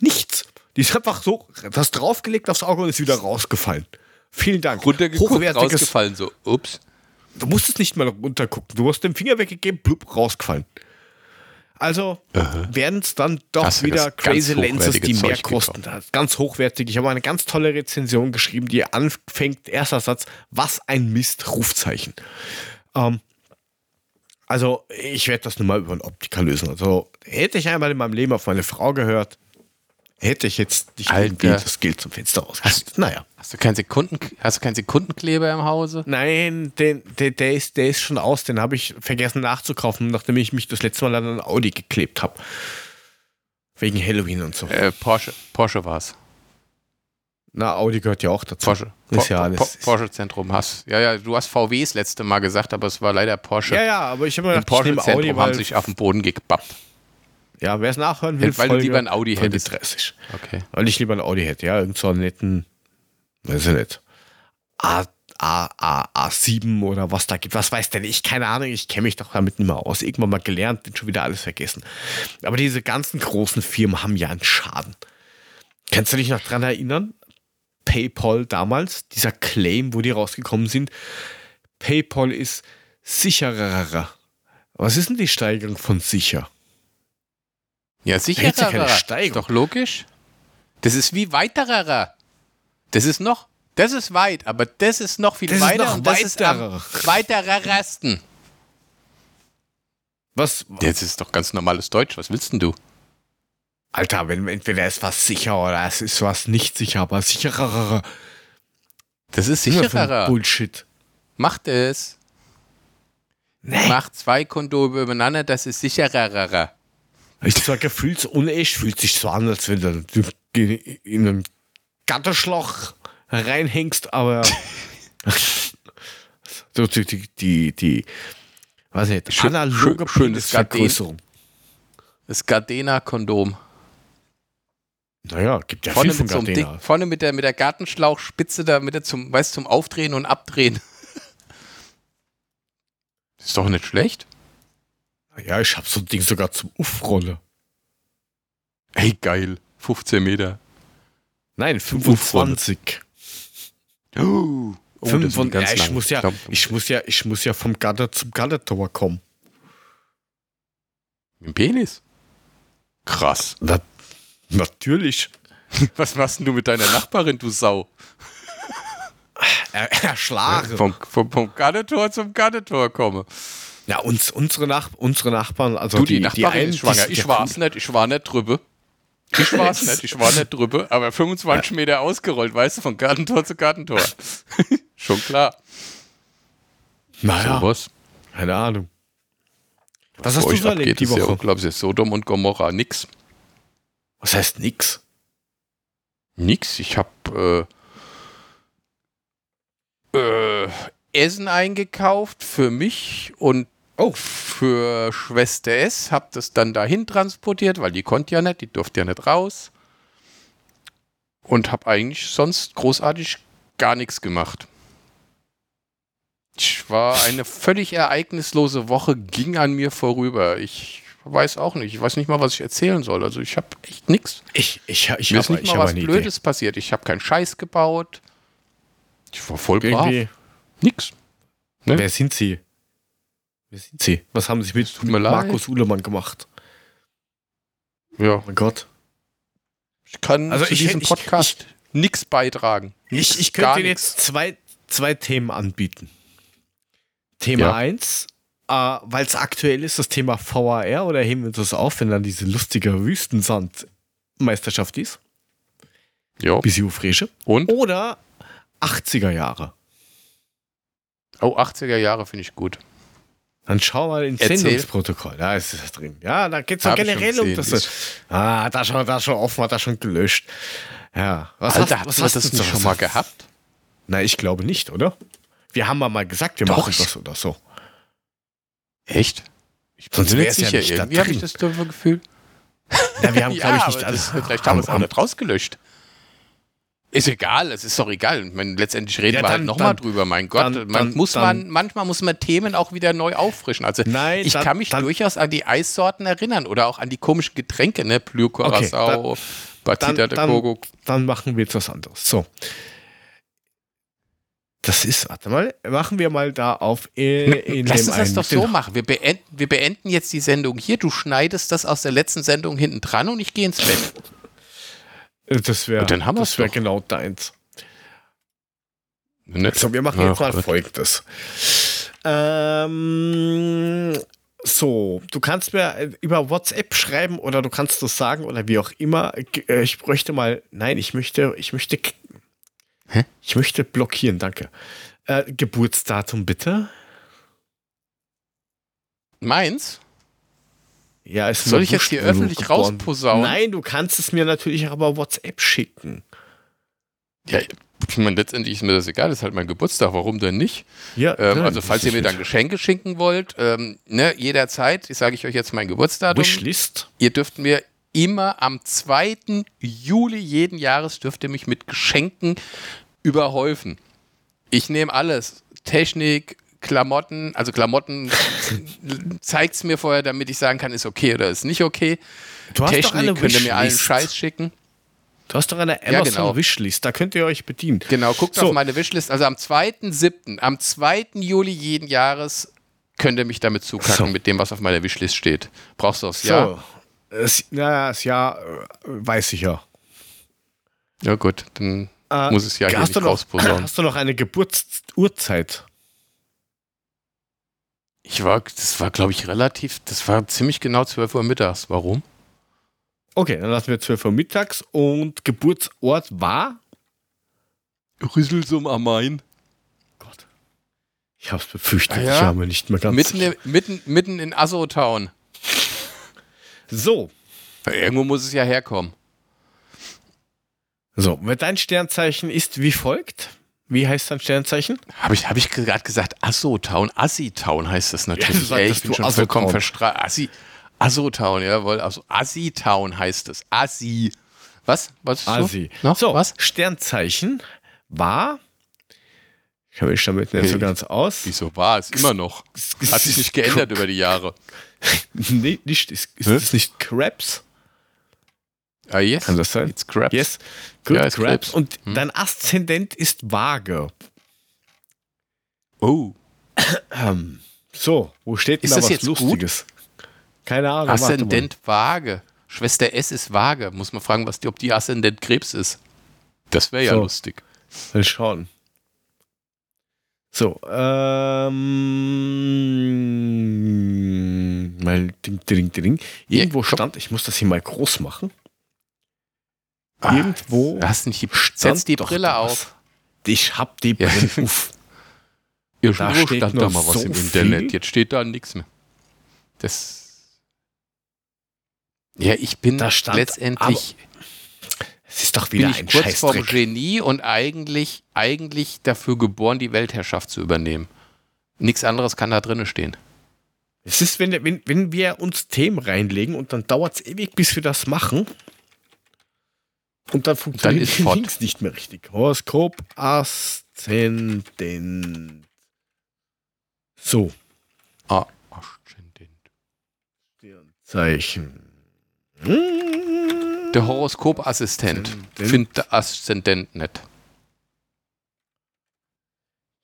nichts. Die ist einfach so, das draufgelegt aufs Auge und ist wieder rausgefallen. Vielen Dank. Runtergeguckt, rausgefallen, so. Ups. du musstest nicht mal runtergucken. Du hast den Finger weggegeben, blub, rausgefallen. Also werden es dann doch wieder das ganz crazy Lenses, die mehr Zeug kosten. Ganz hochwertig. Ich habe eine ganz tolle Rezension geschrieben, die anfängt, erster Satz, was ein Mist, Rufzeichen. Ähm, also ich werde das nun mal über einen Optiker lösen. Also hätte ich einmal in meinem Leben auf meine Frau gehört, hätte ich jetzt nicht Alter. irgendwie das Geld zum Fenster rausgeschmissen. Naja. Hast du keinen Sekunden, hast du keinen Sekundenkleber im Hause? Nein, den, der, der, ist, der ist schon aus. Den habe ich vergessen nachzukaufen, nachdem ich mich das letzte Mal an einen Audi geklebt habe. Wegen Halloween und so. Äh, Porsche, Porsche war's. Na, Audi gehört ja auch dazu. Porsche. Ist ja alles- Po- Porsche-Zentrum hast. Ja, ja, du hast VWs letzte Mal gesagt, aber es war leider Porsche. Ja, ja, aber ich habe mir Im gedacht, ich nehme Audi, Porsche-Zentrum haben sich auf den Boden gebappt. ja, wer es nachhören will, Weil du Folge lieber ein Audi hättest. 30. Okay. Weil ich lieber ein Audi hätte, ja, irgend so einen netten, weiß ich nicht, A, A, A, A7 oder was da gibt. Was weiß denn ich? Keine Ahnung, ich kenne mich doch damit nicht mehr aus. Irgendwann mal gelernt, bin schon wieder alles vergessen. Aber diese ganzen großen Firmen haben ja einen Schaden. Kannst du dich noch dran erinnern? PayPal damals, dieser Claim, wo die rausgekommen sind. PayPal ist sicherer. Was ist denn die Steigerung von sicher? Ja, sicher. gibt's ja keine Ist Steigerung. doch logisch. Das ist wie weiterer. Das ist noch, das ist weit, aber das ist noch viel Das ist weiter noch und das ist am weiterer. weiterer Rasten. Was? Das ist doch ganz normales Deutsch. Was willst denn du? Alter, wenn entweder ist was sicher oder es ist was nicht sicher, aber sicherer. Das ist sicherer. Bullshit. Macht es. Nee. Macht zwei Kondome übereinander, das ist sicherer. Ich sag, gefühlsunecht fühlt sich so an, als wenn du in einen Gatterschloch reinhängst, aber so die, die, die, die weiß nicht, Schön- analoge schön- schönes Penisvergrößerung. Das Gardena-Kondom. Naja, gibt ja vorne, viel von so Gardena. Ding, vorne mit der, mit der Gartenschlauchspitze da mit der zum, weißt, zum Aufdrehen und Abdrehen. Ist doch nicht schlecht. Ja, ich hab so ein Ding sogar zum Uffrolle. Ey, geil. 15 Meter. Nein, 25. Oh, das ist 25 ganz ja, ich lang. muss ja, ich muss ja, ich muss ja vom Gatter zum Gattertor kommen. Mit dem Penis. Krass. Na, natürlich. Was machst denn du mit deiner Nachbarin, du Sau? Er, erschlagen. Vom, vom, vom Gartentor zum Gartentor komme. Ja, uns, unsere, Nach unsere Nachbarn, also Du, die, die, Nachbarin einen, ist schwanger. die- Ich war's nicht, ich war nicht drüber. Ich war's nicht, ich war nicht drüber, aber 25 Meter ausgerollt, weißt du, von Gartentor zu Gartentor. Schon klar. Naja, was? keine Ahnung. Was hast Bei du so erlebt abgeht, die ist ja Woche? unglaublich. Sodom und Gomorra, nix. Was heißt nix? Nix. Ich hab äh, äh, Essen eingekauft für mich und Oh. für Schwester S. Hab das dann dahin transportiert, weil die konnte ja nicht, die durfte ja nicht raus. Und hab eigentlich sonst großartig gar nichts gemacht. Ich war eine völlig ereignislose Woche, ging an mir vorüber. Ich weiß auch nicht. Ich weiß nicht mal, was ich erzählen soll. Also ich habe echt nichts. Ich, ich, ich ist habe nicht ich mal was Blödes passiert. Ich habe keinen Scheiß gebaut. Ich war voll Idee. brav. Nix. Ne? Wer sind Sie? Wer sind Sie? Was haben Sie mit, mit. Markus Uhlemann gemacht? Ja. Oh mein Gott. Ich kann Also zu ich- diesem Podcast nichts beitragen. Ich, ich könnte Ihnen jetzt zwei, zwei Themen anbieten. Thema Ja. 1, äh, weil es aktuell ist, das Thema VAR, oder heben wir uns das auf, wenn dann diese lustige Wüstensand-Meisterschaft ist, Ja. bis Frische. Und? Oder 80er Jahre. Oh, 80er Jahre finde ich gut. Dann schau mal ins Erzähl. Sendungsprotokoll. Da ist es drin. Ja, da geht es ich generell um das. gesehen. Ah, da schon, da schon offen, hat da schon gelöscht. Ja, was Alter, hast, was hast das du zu- schon mal gehabt? Nein, ich glaube nicht, oder? Wir haben mal gesagt, wir Doch, machen das oder so. Echt? Ich bin Sonst mir nicht wär's ja sicher. nicht Irgendwie habe ich das doofe Gefühl. Ja, wir haben, glaube ich, Ja, nicht alles. das, vielleicht haben wir es auch nicht rausgelöscht. Ist egal, es ist doch egal. Ich meine, letztendlich reden Ja, wir halt nochmal drüber. Mein Gott, dann- man dann- muss man, manchmal muss man Themen auch wieder neu auffrischen. Also Nein, ich kann mich durchaus an die Eissorten erinnern oder auch an die komischen Getränke, ne? Plür Curacao, Batida dann- de Coco. Dann machen wir jetzt was anderes. So. Das ist, warte mal, machen wir mal da auf äh, in Lass uns das doch so machen. Wir beenden, wir beenden jetzt die Sendung hier. Du schneidest das aus der letzten Sendung hinten dran und ich gehe ins Bett. Äh, Das wäre wär genau deins. Ne? So, wir machen Ach jetzt mal Gott. folgendes. Ähm, so, du kannst mir äh, über WhatsApp schreiben oder du kannst das sagen oder wie auch immer. Äh, Ich bräuchte mal, nein, ich möchte, ich möchte, Hä? ich möchte blockieren, danke. Äh, Geburtsdatum bitte. Meins? Ja, ist Soll ich jetzt hier öffentlich geboren- rausposaunen? Nein, du kannst es mir natürlich auch über WhatsApp schicken. Ja, ich meine, letztendlich ist mir das egal, das ist halt mein Geburtstag, warum denn nicht? Ja, Ähm, nein, also, falls ihr mir dann Geschenke schenken wollt, ähm, ne, jederzeit, sage ich euch jetzt mein Geburtsdatum. Wishlist. Ihr dürft mir immer am 2. Juli jeden Jahres dürft ihr mich mit Geschenken überhäufen. Ich nehme alles. Technik, Klamotten, also Klamotten zeigt es mir vorher, damit ich sagen kann, ist okay oder ist nicht okay. Du hast doch Technik eine könnt ihr mir allen. Scheiß schicken. Du hast doch eine Ja, Amazon genau. Wishlist, da könnt ihr euch bedienen. Genau, guckt So. auf meine Wishlist. Also am 2.7., am 2. Juli jeden Jahres könnt ihr mich damit zukacken, So. mit dem, was auf meiner Wishlist steht. Brauchst du aufs Jahr? So. Es, na, das Jahr äh, weiß ich ja. Ja gut, dann Äh, muss es ja hier nicht rausposaunen. hast du noch eine Geburtsurzeit? Ich war, das war glaube ich relativ, das war ziemlich genau 12 Uhr mittags. Warum? Okay, dann lassen wir 12 Uhr mittags und Geburtsort war? Rüsselsum am Main. Gott. Ich hab's befürchtet, Ah ja? ich war mir nicht mehr ganz Mitten, sicher. mitten, mitten in Assotown. So, Irgendwo muss es ja herkommen. so, dein Sternzeichen ist wie folgt. Wie heißt dein Sternzeichen? Habe ich, hab ich gerade gesagt, Assotown, Assitown heißt das natürlich. Ja, Ey, ich bin schon vollkommen Assotown. verstrahlt. Assi, Asotown, jawohl. Also Assi-Town heißt es. Assi. Was? Was ist Asi. So? Noch? So, Was? Sternzeichen war. Ich habe mich damit nicht so Hey. ganz aus. Wieso war es? Immer noch. Hat sich nicht geändert über die Jahre. Nee, nicht, ist, ist das nicht Krebs? Ah, yes. Kann das sein? It's crap. Yes. Good Ja, Krebs. Krebs. Und Hm. dein Aszendent ist Waage. Oh. Ähm, so, wo steht denn Ist da das was jetzt gut? Lustiges? Keine Ahnung. Aszendent Waage. Schwester S ist Waage. Muss man fragen, was die, ob die Aszendent Krebs ist. Das wäre ja So. lustig. Mal schauen. So, ähm, mal ding, ding, ding. Irgendwo Ja, stand, ich muss das hier mal groß machen. Ah, Irgendwo Hast nicht die, setz die Brille was. auf. Ich hab die Ja. Brille auf. Irgendwo Da stand da mal was so im viel. Internet. Jetzt steht da nichts mehr. Das. Ja, ich bin Da stand letztendlich Es ist doch bin wieder ich ein kurz vorm. Genie und eigentlich, eigentlich dafür geboren, die Weltherrschaft zu übernehmen. Nichts anderes kann da drinne stehen. Es ist, wenn, wenn, wenn wir uns Themen reinlegen und dann dauert es ewig, bis wir das machen. Und dann funktioniert fort. Links nicht mehr richtig. Horoskop, Aszendent. So, Ah, Aszendent. Sternzeichen. Der Horoskopassistent findet der Aszendent nicht.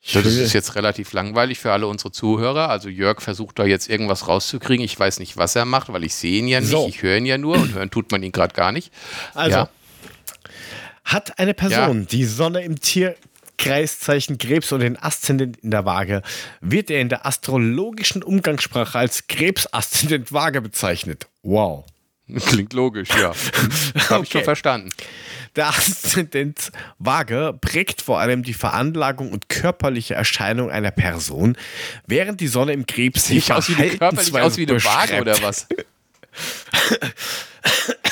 Ich Das ist jetzt relativ langweilig für alle unsere Zuhörer. Also Jörg versucht da jetzt irgendwas rauszukriegen. Ich weiß nicht, was er macht, weil ich sehe ihn ja nicht. So. Ich höre ihn ja nur und hören tut man ihn gerade gar nicht. Also, Ja. Hat eine Person die Sonne im Tierkreiszeichen Krebs und den Aszendent in der Waage, wird er in der astrologischen Umgangssprache als Krebs-Aszendent Waage bezeichnet. Wow. Klingt logisch, ja. Habe ich schon Okay. verstanden. Der Aszendent Waage prägt vor allem die Veranlagung und körperliche Erscheinung einer Person, während die Sonne im Krebs Sieht aus wie eine, körperlich aus wie eine Waage oder was?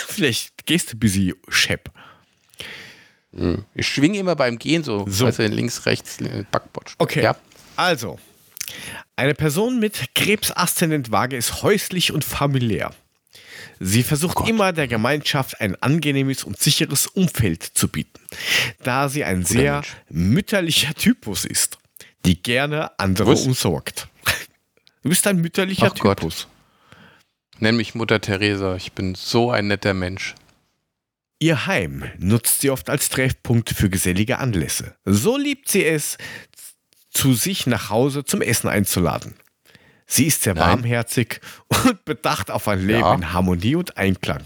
Vielleicht gehst du ein schepp. Ich schwinge immer beim Gehen so, So. du, links, rechts, Backbord. Okay. Ja. Also, eine Person mit Krebs-Aszendent Waage ist häuslich und familiär. Sie versucht immer der Gemeinschaft ein angenehmes und sicheres Umfeld zu bieten, da sie ein sehr Mensch. mütterlicher Typus ist, die gerne andere Was? umsorgt. Du bist ein mütterlicher Ach Gott. Typus. Nenn mich Mutter Teresa. Ich bin so ein netter Mensch. Ihr Heim nutzt sie oft als Treffpunkt für gesellige Anlässe. So liebt sie es, zu sich nach Hause zum Essen einzuladen. Sie ist sehr Nein. warmherzig und bedacht auf ein Leben Ja. in Harmonie und Einklang.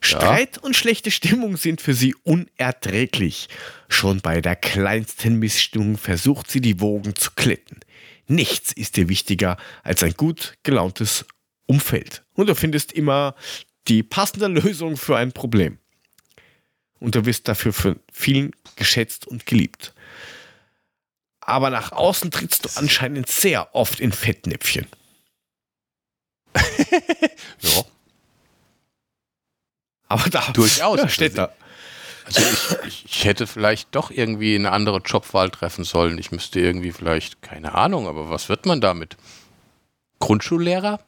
Streit und schlechte Stimmung sind für sie unerträglich. Schon bei der kleinsten Missstimmung versucht sie die Wogen zu kletten. Nichts ist ihr wichtiger als ein gut gelauntes Umfeld. Und du findest immer die passende Lösung für ein Problem. Und du wirst dafür von vielen geschätzt und geliebt. Aber nach außen trittst du anscheinend sehr oft in Fettnäpfchen. Ja. Aber da Durchaus. Ja, steht da. Also ich, ich, ich hätte vielleicht doch irgendwie eine andere Jobwahl treffen sollen. Ich müsste irgendwie vielleicht, keine Ahnung, aber was wird man damit? Grundschullehrer?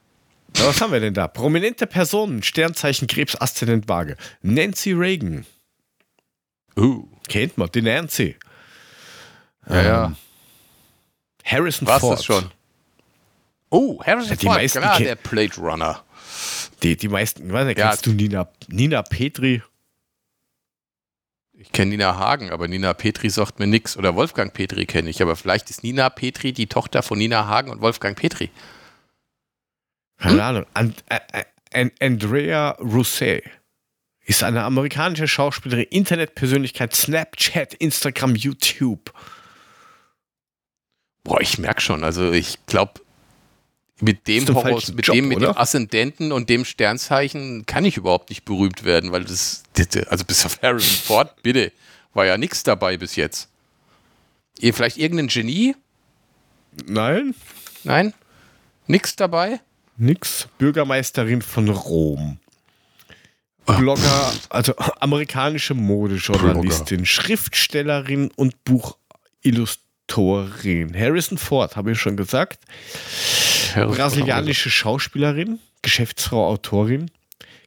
Na, was haben wir denn da? Prominente Personen, Sternzeichen Krebs, Aszendent Waage. Nancy Reagan. Uh, Kennt man, die Nancy. ja, ja. Harrison War's Ford. das schon? Oh, Harrison Ja, die Ford, meisten klar, der Blade Runner. Die, die meisten, weiß nicht, Ja. kennst du Nina, Nina Petri? Ich kenne Nina Hagen, aber Nina Petri sagt mir nichts. Oder Wolfgang Petri kenne ich, aber vielleicht ist Nina Petri die Tochter von Nina Hagen und Wolfgang Petri. Keine Hm? Ahnung. And, äh, äh, Andrea Rousset ist eine amerikanische Schauspielerin, Internetpersönlichkeit, Snapchat, Instagram, YouTube. Boah, ich merke schon, also ich glaube, mit dem falschen mit Job, dem, mit dem? Aszendenten und dem Sternzeichen kann ich überhaupt nicht berühmt werden, weil das, also bis auf Harrison Ford, bitte, war ja nichts dabei bis jetzt. Ihr vielleicht irgendein Genie? Nein, Nein? Nix dabei? Nix. Bürgermeisterin von Rom. Blogger, also amerikanische Modejournalistin, Schriftstellerin und Buchillustorin. Harrison Ford, habe ich schon gesagt. Harrison. Brasilianische Schauspielerin, Geschäftsfrau, Autorin,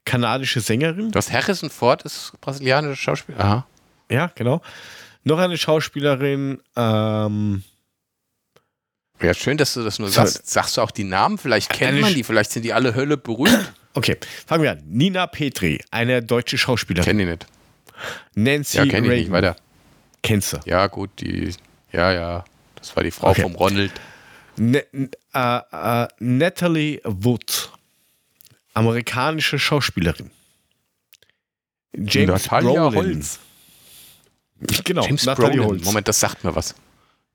kanadische Sängerin. Das Harrison Ford ist brasilianischer Schauspieler. Aha. Ja, genau. Noch eine Schauspielerin, ähm, Ja, schön, dass du das nur sagst. Sagst du auch die Namen? Vielleicht kennt Eine man die, vielleicht sind die alle Hölle berühmt. okay, fangen wir an. Nina Petri, eine deutsche Schauspielerin. Kenn die nicht. Nancy Ja, kenn ich nicht. Weiter. Kennst du? Ja, gut, die. Ja, ja. Das war die Frau Okay. vom Ronald. Ne, äh, äh, Natalie Wood, amerikanische Schauspielerin. James Natalia Brolin. Holz. Genau, James Natalie Brolin. Holz. Moment, das sagt mir was.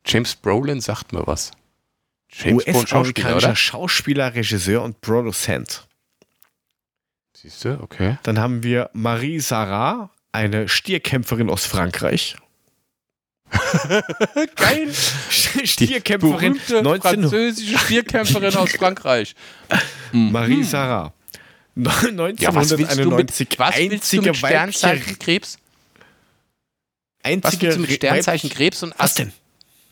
James Brolin sagt mir was. James Brolin, Schauspieler, oder? Schauspieler, Regisseur und Produzent. Siehst du, okay. Dann haben wir Marie Sarah, eine Stierkämpferin aus Frankreich. Geil. Stierkämpferin Berühmte 19... französische Stierkämpferin aus Frankreich. Marie Sarah. Ja, was willst du mit, 1991 was willst du einzige mit Sternzeichen Krebs? Was einzige willst du mit Sternzeichen Krebs und Was Aszendent? denn?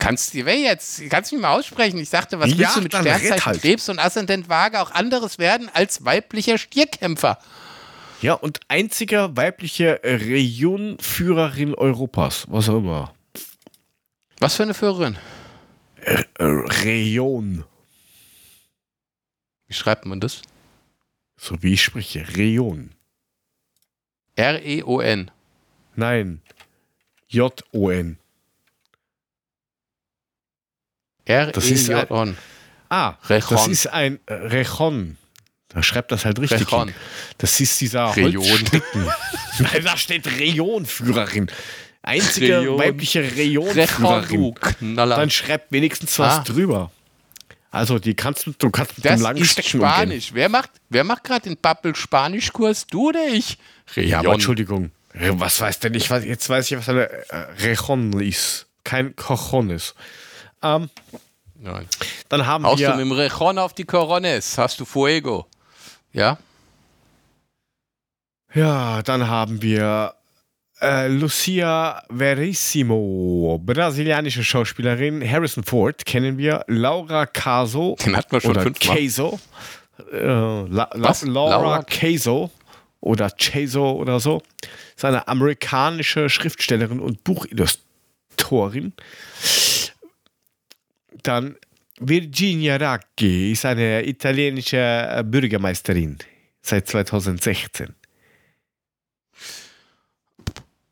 Kannst du, jetzt? Kannst du mich mal aussprechen? Ich sagte, was Ja, willst du mit Sternzeichen halt. Krebs und Aszendent Waage auch anderes werden als weiblicher Stierkämpfer? Ja, und einzige weibliche Regionführerin Europas. Was auch immer. Was für eine Führerin? Äh, Region. Wie schreibt man das? So wie ich spreche. Region. R-E-O-N. Nein. J-O-N. Das ist ein- R-E-J-O-N. Ah, Rechon. das ist ein äh, Rechon. Da schreibt das halt richtig. Rechon. hin. Das ist dieser Region. Nein, da steht Regionführerin. Einzige Region. weibliche Regionführerin. Dann schreibt wenigstens was Ah. drüber. Also die kannst du, du kannst mit das dem langen ist Stecken umgehen. Spanisch. Wer macht, wer macht gerade den Babbel-Spanisch-Kurs? Du oder ich? Ja, aber Region. Entschuldigung. Was weiß denn ich? Jetzt weiß ich, was eine äh, Rejon ist. Kein Cojones. Ähm, Nein. dann haben Haust du mit wir. dem Rejon auf die Corones, hast du Fuego. Ja? Ja, dann haben wir äh, Lucia Verissimo, brasilianische Schauspielerin. Harrison Ford kennen wir. Laura Caso Den hatten wir schon oder fünfmal. Caso. Äh, La, La, Was? Laura, Laura? Caso oder Chaso oder so. Ist eine amerikanische Schriftstellerin und Buchillustratorin. Dann Virginia Raggi ist eine italienische äh, Bürgermeisterin seit 2016.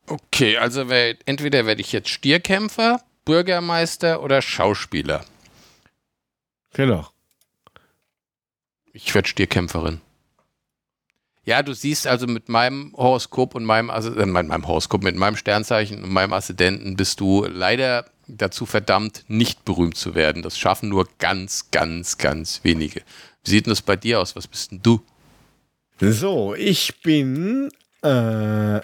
Okay, also wer, entweder werde ich jetzt Stierkämpfer, Bürgermeister oder Schauspieler. Genau. Ich werde Stierkämpferin. Ja, du siehst also mit meinem Horoskop und meinem, also, äh, mit meinem Horoskop, mit meinem Sternzeichen und meinem Aszendenten bist du leider dazu verdammt, nicht berühmt zu werden. Das schaffen nur ganz, ganz, ganz wenige. Wie sieht denn das bei dir aus? Was bist denn du? So, ich bin äh,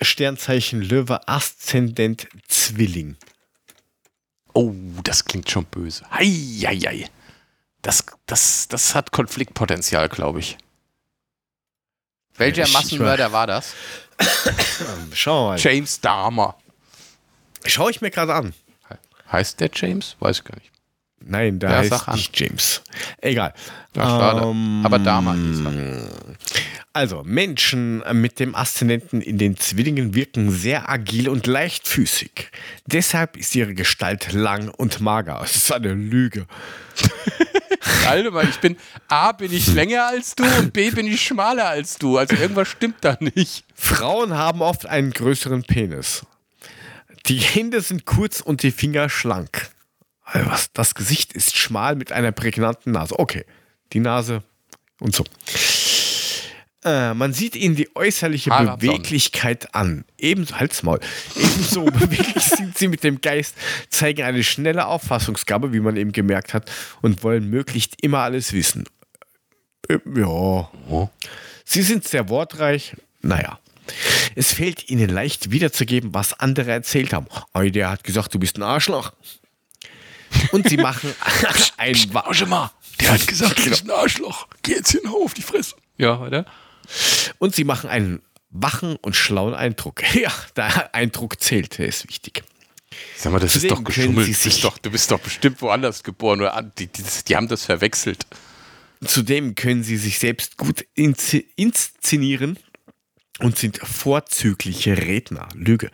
Sternzeichen Löwe, Aszendent Zwilling. Oh, das klingt schon böse. Heieiei. Das, das, das hat Konfliktpotenzial, glaube ich. Welcher Massenmörder war das? Ähm, Schau mal. James Dahmer. Schau ich mir gerade an. Heißt der James? Weiß ich gar nicht. Nein, da Ja, heißt nicht James. Egal. Ja, schade. Ähm, Aber er. Also, Menschen mit dem Aszendenten in den Zwillingen wirken sehr agil und leichtfüßig. Deshalb ist ihre Gestalt lang und mager. Es ist eine Lüge. Alter, ich bin A, bin ich länger als du und B, bin ich schmaler als du. Also irgendwas stimmt da nicht. Frauen haben oft einen größeren Penis. Die Hände sind kurz und die Finger schlank. Also was, das Gesicht ist schmal mit einer prägnanten Nase. Okay, die Nase und so. Äh, man sieht ihnen die äußerliche Haare absaugen. Beweglichkeit an. Ebenso, Halsmaul. Ebenso beweglich sind sie mit dem Geist, zeigen eine schnelle Auffassungsgabe, wie man eben gemerkt hat, und wollen möglichst immer alles wissen. Äh, ja. Oh. Sie sind sehr wortreich. Naja. Es fällt ihnen leicht wiederzugeben, was andere erzählt haben. Oh, der hat gesagt, du bist ein Arschloch. Und sie machen ein mal, der hat gesagt, du bist ein Arschloch. Geh jetzt hier auf die Fresse. Ja, oder? und sie machen einen wachen und schlauen Eindruck. Ja, der Eindruck zählt, der ist wichtig. Sag mal, das ist Zudem doch geschummelt. sie Du sich- bist doch, du bist doch bestimmt woanders geboren. Oder die, die, die haben das verwechselt. Zudem können sie sich selbst gut inszenieren und sind vorzügliche Redner. Lüge.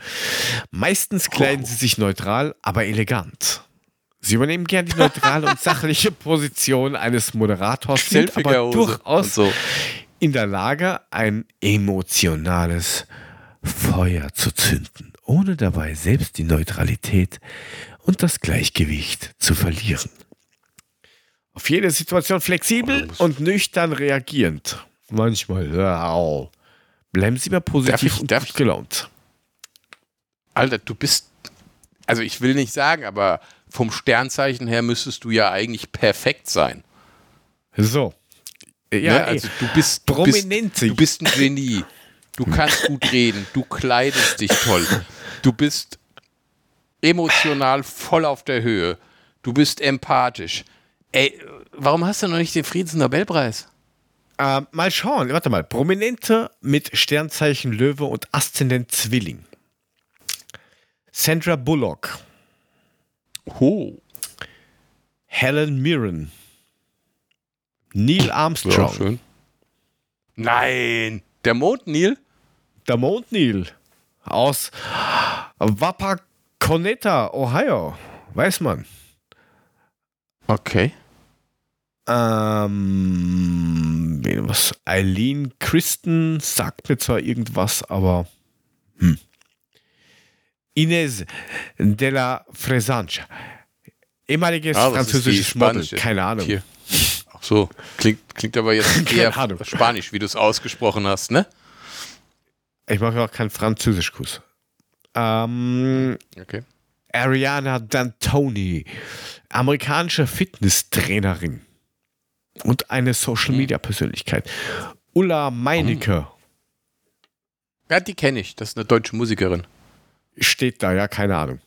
Meistens kleiden oh. sie sich neutral, aber elegant. Sie übernehmen gern die neutrale und sachliche Position eines Moderators, sind aber durchaus so. in der Lage, ein emotionales Feuer zu zünden, ohne dabei selbst die Neutralität und das Gleichgewicht zu verlieren. Auf jede Situation flexibel oh, und nüchtern reagierend. Manchmal, ja, bleiben Sie mal positiv ich, und gut gelaunt. Alter, du bist, also ich will nicht sagen, aber vom Sternzeichen her müsstest du ja eigentlich perfekt sein. So. Ja, ne? also du bist, du bist, du bist ein Genie. Du kannst gut reden, du kleidest dich toll. Du bist emotional voll auf der Höhe. Du bist empathisch. Ey, warum hast du noch nicht den Friedensnobelpreis? Äh, mal schauen, warte mal. Prominente mit Sternzeichen Löwe und Aszendent Zwilling. Sandra Bullock. Oh. Helen Mirren. Neil Armstrong. Ja, schön. Nein, der Mond Neil? Der Mond Neil. Aus Wapakoneta, Ohio. Weiß man. Okay. Ähm, was? Eileen Christen sagt mir zwar irgendwas, aber hm. Ines de la Fresange. Ehemaliges ah, französisches Model, keine Ahnung. Hier. Ach so, klingt, klingt aber jetzt eher Spanisch, wie du es ausgesprochen hast, ne? Ich mache auch keinen Französischkurs. Ähm, okay. Ariana D'Antoni, amerikanische Fitnesstrainerin und eine Social Media Persönlichkeit. Ulla Meinecke. Ja, die kenne ich. Das ist eine deutsche Musikerin. Steht da, ja, keine Ahnung.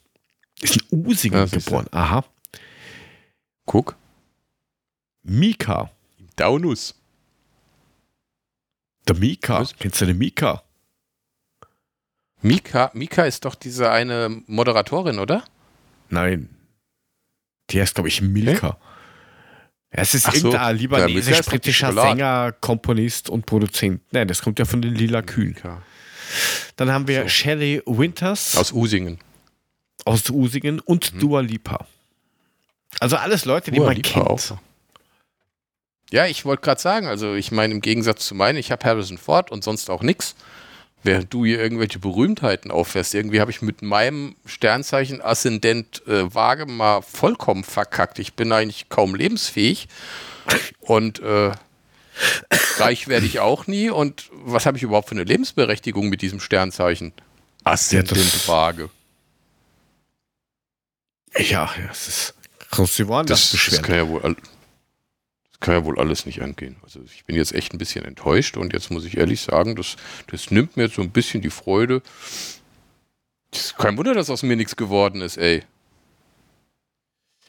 Ist in Usingen ja, geboren. Ja. Aha. Guck. Mika. Daunus. Der Mika. Was? Kennst du den Mika? Mika, Mika ist doch diese eine Moderatorin, oder? Nein. Die heißt, glaube ich, Milka. Okay. Es ist Ach irgendein so, libanesisch-britischer Sänger, Komponist und Produzent. Nein, das kommt ja von den Lila Kühen. Dann haben wir so. Shelley Winters. Aus Usingen. Aus Usingen und mhm. Dua Lipa. Also alles Leute, die Dua man Lipa kennt. Auch. Ja, ich wollte gerade sagen, also ich meine, im Gegensatz zu meinen, ich habe Harrison Ford und sonst auch nichts. Während du hier irgendwelche Berühmtheiten auffährst, irgendwie habe ich mit meinem Sternzeichen Aszendent äh, Waage mal vollkommen verkackt. Ich bin eigentlich kaum lebensfähig und äh, reich werde ich auch nie. Und was habe ich überhaupt für eine Lebensberechtigung mit diesem Sternzeichen? Aszendent Waage. Ja, das ist. Kannst du das, beschweren. Das kann ja wohl kann ja wohl alles nicht angehen. Also ich bin jetzt echt ein bisschen enttäuscht und jetzt muss ich ehrlich sagen, das, das nimmt mir jetzt so ein bisschen die Freude. ist kein Wunder, dass aus mir nichts geworden ist, ey.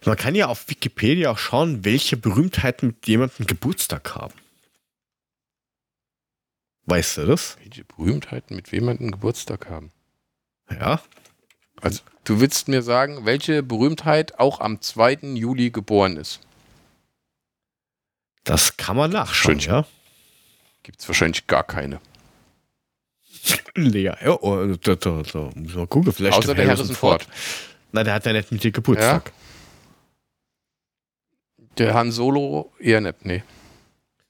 Man kann ja auf Wikipedia auch schauen, welche Berühmtheiten mit jemandem Geburtstag haben. Weißt du das? Welche Berühmtheiten mit jemandem Geburtstag haben? Ja. Also, du willst mir sagen, welche Berühmtheit auch am 2. Juli geboren ist? Das kann man nachschauen, ja. Gibt es wahrscheinlich gar keine. Lea, ja, oh, da, da, da, so, gucken, vielleicht Außer der Harrison Ford. Ford. Nein, der hat ja nicht mit dir Geburtstag. Ja. Der Han Solo eher nicht, nee.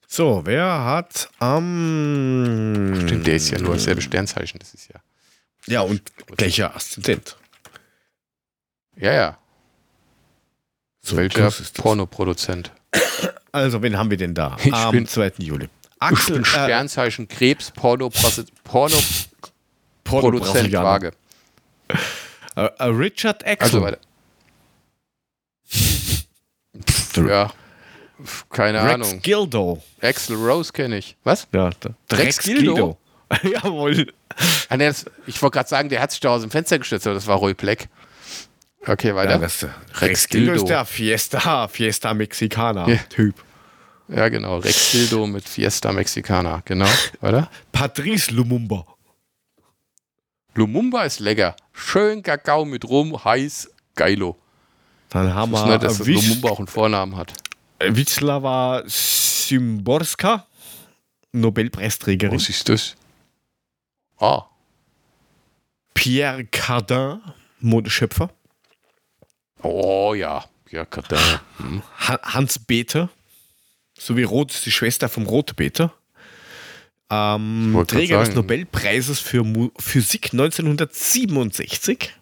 So, wer hat am. Um Stimmt, der ist ja nur dasselbe Sternzeichen, das ist ja. Ja, und gleicher Aszendent. Ja, ja. So, Welcher Pornoproduzent? Also, wen haben wir denn da? Ich Am bin, 2. Juli. Axel, ich bin äh, Sternzeichen Krebs, Porno, Porno, Porno Produzent Waage. Uh, uh, Richard Axel. Also weiter. ja, keine Rex Ahnung. Gildo. Axel Rose kenne ich. Was? Ja, Rex, Rex Gildo. Gildo. Jawohl. Ah, ich wollte gerade sagen, der hat sich da aus dem Fenster gestürzt, aber das war Roy Black. Okay, weiter. Ja, das, Rex, Rex Gildo ist der Fiesta, Fiesta Mexicana-Typ. Ja. ja. genau. Rex Gildo mit Fiesta Mexicana. Genau, weiter. Patrice Lumumba. Lumumba ist lecker. Schön Kakao mit Rum, heiß, geilo. Dann haben wir. Nicht, dass das Lumumba auch einen Vornamen hat. Wisława Szymborska, Nobelpreisträgerin. Was ist das? Ah. Pierre Cardin, Modeschöpfer. Oh ja. Ja, Cardin. Hm. Ha Hans Bethe, so wie Rot ist die Schwester vom Rotbeter. Ähm, Träger des. Nobelpreises für Mu Physik 1967.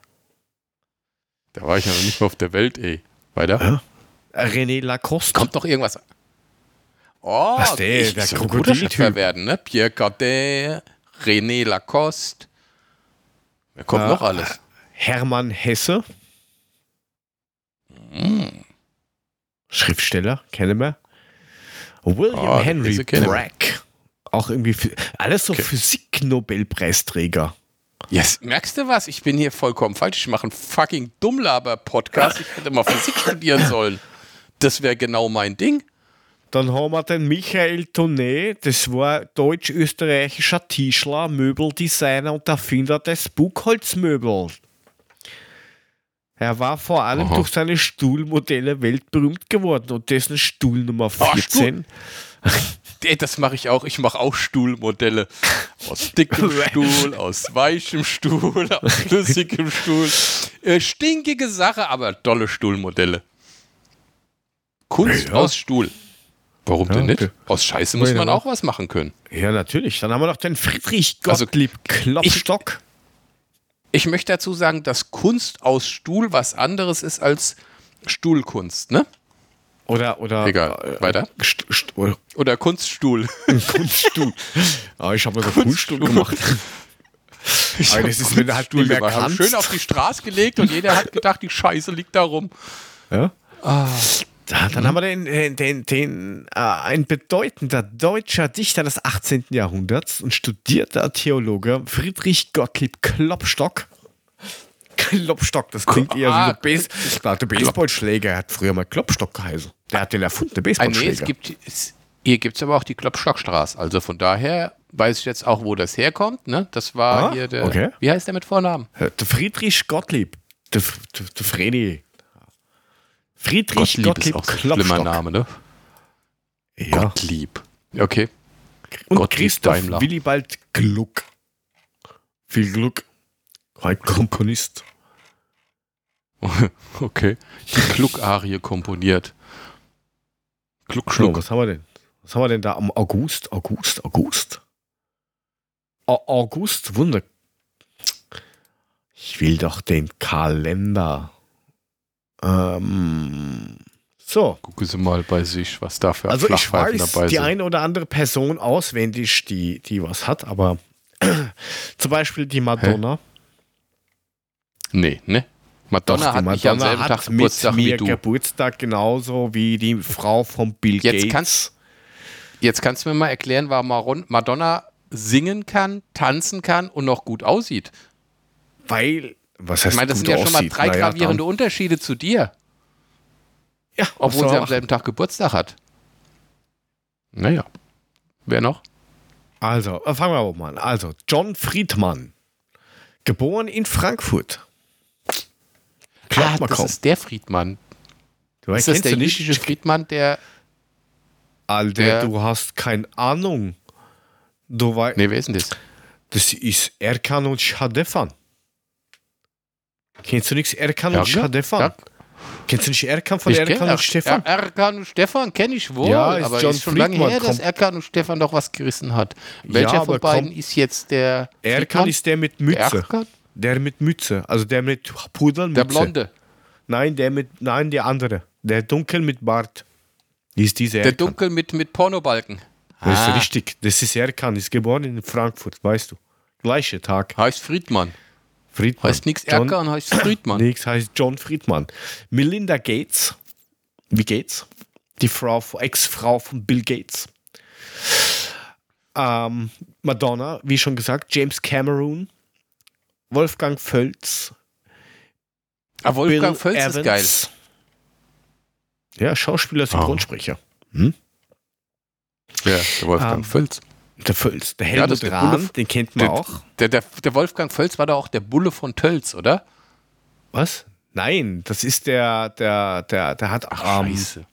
Da war ich ja noch nicht mehr auf der Welt, ey. Weiter. René Lacoste. Kommt noch irgendwas. Oh, Was der- ich der ein Krokodiltyp. werden, ne? Pierre Cardin, René Lacoste. Wer kommt Ja. noch alles? Hermann Hesse. Schriftsteller, kennen wir. William Ah, Henry. Bragg. Auch irgendwie, alles so Okay. Physik-Nobelpreisträger. Yes. Merkst du was? Ich bin hier vollkommen falsch. Ich mache einen fucking Dummlaber-Podcast. Ich hätte mal Physik studieren sollen. Das wäre genau mein Ding. Dann haben wir den Michael Tonet, das war deutsch-österreichischer Tischler, Möbeldesigner und Erfinder des Buchholzmöbels. Er war vor allem Aha. durch seine Stuhlmodelle weltberühmt geworden und dessen Stuhl Nummer Ah, 14. Ey, das mache ich auch. Ich mache auch Stuhlmodelle. Aus dickem Stuhl, aus weichem Stuhl, aus flüssigem Stuhl. Äh, stinkige Sache, aber tolle Stuhlmodelle. Kunst Ja. aus Stuhl. Warum Ja, denn nicht? okay. Aus Scheiße muss man auch was machen können. Ja, natürlich. Dann haben wir noch den Friedrich Also, Gottlieb Klopstock. Ich möchte dazu sagen, dass Kunst aus Stuhl was anderes ist als Stuhlkunst, ne? Oder, oder. Egal, äh, weiter. St St oder Oder Kunststuhl. Kunststuhl. ah, ich habe mir so Kunststuhl gemacht. Ich Aber das ist, wenn du halt nicht mehr kannst. Schön auf die Straße gelegt und jeder hat gedacht, die Scheiße liegt da rum. Ja? Ah. Da, dann haben wir den, den, den, den äh, ein bedeutender deutscher Dichter des 18. Jahrhunderts und studierter Theologe Friedrich Gottlieb Klopstock. Klopstock, das klingt eher Ah, wie so Base, der Baseballschläger hat früher mal Klopstock geheißen. Der hat den erfunden, der Ah, nee, Baseballschläger. es gibt, es, hier gibt es aber auch die Klopstockstraße. Also von daher weiß ich jetzt auch, wo das herkommt. Ne? Das war Ah, hier der. okay. Wie heißt der mit Vornamen? Äh, der Friedrich Gottlieb. Der, der, der Fredi. Friedrich Gottlieb, Gottlieb, ist auch so ein schlimmer. Name, ne? Ja. Gottlieb. Okay. Und Gottlieb Christoph Daimler. Willibald Gluck. Viel Glück. Ein Komponist. Okay. Die Gluck-Arie komponiert. Gluck, So, Schluck. was haben wir denn? Was haben wir denn da am August? August, August. A August, Wunder. Ich will doch den Kalender. Ähm, so. Gucken Sie mal bei sich, was da für Also ich weiß dabei die sind. eine oder andere Person auswendig, die, die was hat, aber zum Beispiel die Madonna. Nee, ne? Madonna die hat nicht am Madonna selben Tag hat Geburtstag mit wie mir du. Geburtstag genauso wie die Frau von Bill Jetzt Gates. kannst- Jetzt kannst du mir mal erklären, warum Madonna singen kann, tanzen kann und noch gut aussieht. weil, was heißt Ich meine, das sind ja schon mal drei Naja, gravierende dann- Unterschiede zu dir, Ja, obwohl sie am selben Tag Geburtstag hat. Naja. Wer noch? Also, äh, fangen wir aber mal an. Also, John Friedmann. Geboren in Frankfurt. Glaubt ah, mal das kaum. ist der Friedmann. Du Ist das kennst der du nicht? jüdische Friedmann, der. Alter, der- du hast keine Ahnung. Du weißt, Nee, wer ist denn das? das ist Erkan und Shadefan. Kennst du nichts Erkan und Ja, Shadefan? ja. Kennst du nicht Erkan von Ich Erkan und Stefan? Er, Erkan und Stefan kenne ich wohl, Ja, ist aber John ist schon lange Friedmann, her, dass Erkan und Stefan doch was gerissen hat. Welcher aber von beiden komm- ist jetzt der Erkan ist der mit Mütze. Erkan? Der mit Mütze. Also der mit Pudelmütze. Der Blonde. Nein, der mit, nein, der andere. Der dunkel mit Bart. Ist dieser Der Erkan. Dunkel mit, mit Pornobalken. Das ist Ah. richtig. Das ist Erkan. Ist geboren in Frankfurt, weißt du. Gleicher Tag. Heißt Friedmann. Friedmann. Heißt nichts John- Erkan, heißt Friedmann. Nix heißt John Friedmann. Melinda Gates. Wie geht's? Die Frau, Ex-Frau von Bill Gates. Ähm, Madonna, wie schon gesagt, James Cameron, Wolfgang Völz, Ah, Wolfgang Bill Völz ist geil. Ja, Schauspieler, Synchronsprecher. Hm? Ja, der Wolfgang Ähm, Völz. Der Völz, der Ja, Helmut der Rahn, den kennt man der- auch. Der, der, der Wolfgang Völz war doch auch der Bulle von Tölz, oder? Was? Nein, das ist der, der, der, der hat Ach, ähm, scheiße.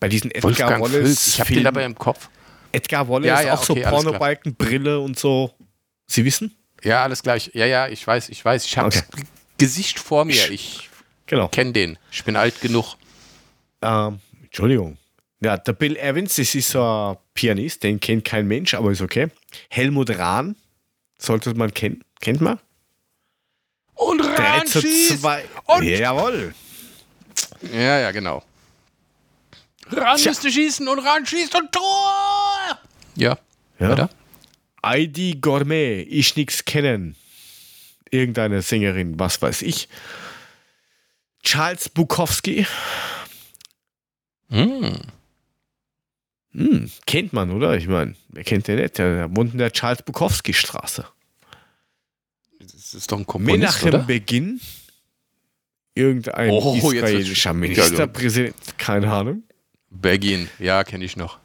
bei diesen Edgar Wolfgang Wallace Völz. Ich habe den dabei im Kopf. Edgar Wallace Ja, ja, auch so okay, klar. Pornobalken, Brille und so. Sie wissen? Ja, alles gleich. Ja, ja, ich weiß, ich weiß. Ich habe Okay. das Gesicht vor mir. Ich Genau. kenne den. Ich bin alt genug. Ähm, Entschuldigung. Ja, der Bill Evans, das ist so ein Pianist, den kennt kein Mensch, aber ist okay. Helmut Rahn, sollte man kennen. Kennt man? Und 3 zu schießt. 2. Und- Jawohl. Ja, ja, genau. Ran Tja. müsste schießen und ran schießt und Tor! Ja. Ja. Weiter? ID Gourmet, ich nix kennen. Irgendeine Sängerin, was weiß ich. Charles Bukowski, Hm. Hm, kennt man, oder? Ich meine, wer kennt den nicht? Der, der wohnt in der Charles Bukowski Straße. Das ist doch ein Komponist, Menachem oder? Beginn, irgendein Oh, israelischer Ministerpräsident, keine Ahnung. Begin. Ja, kenne ich noch.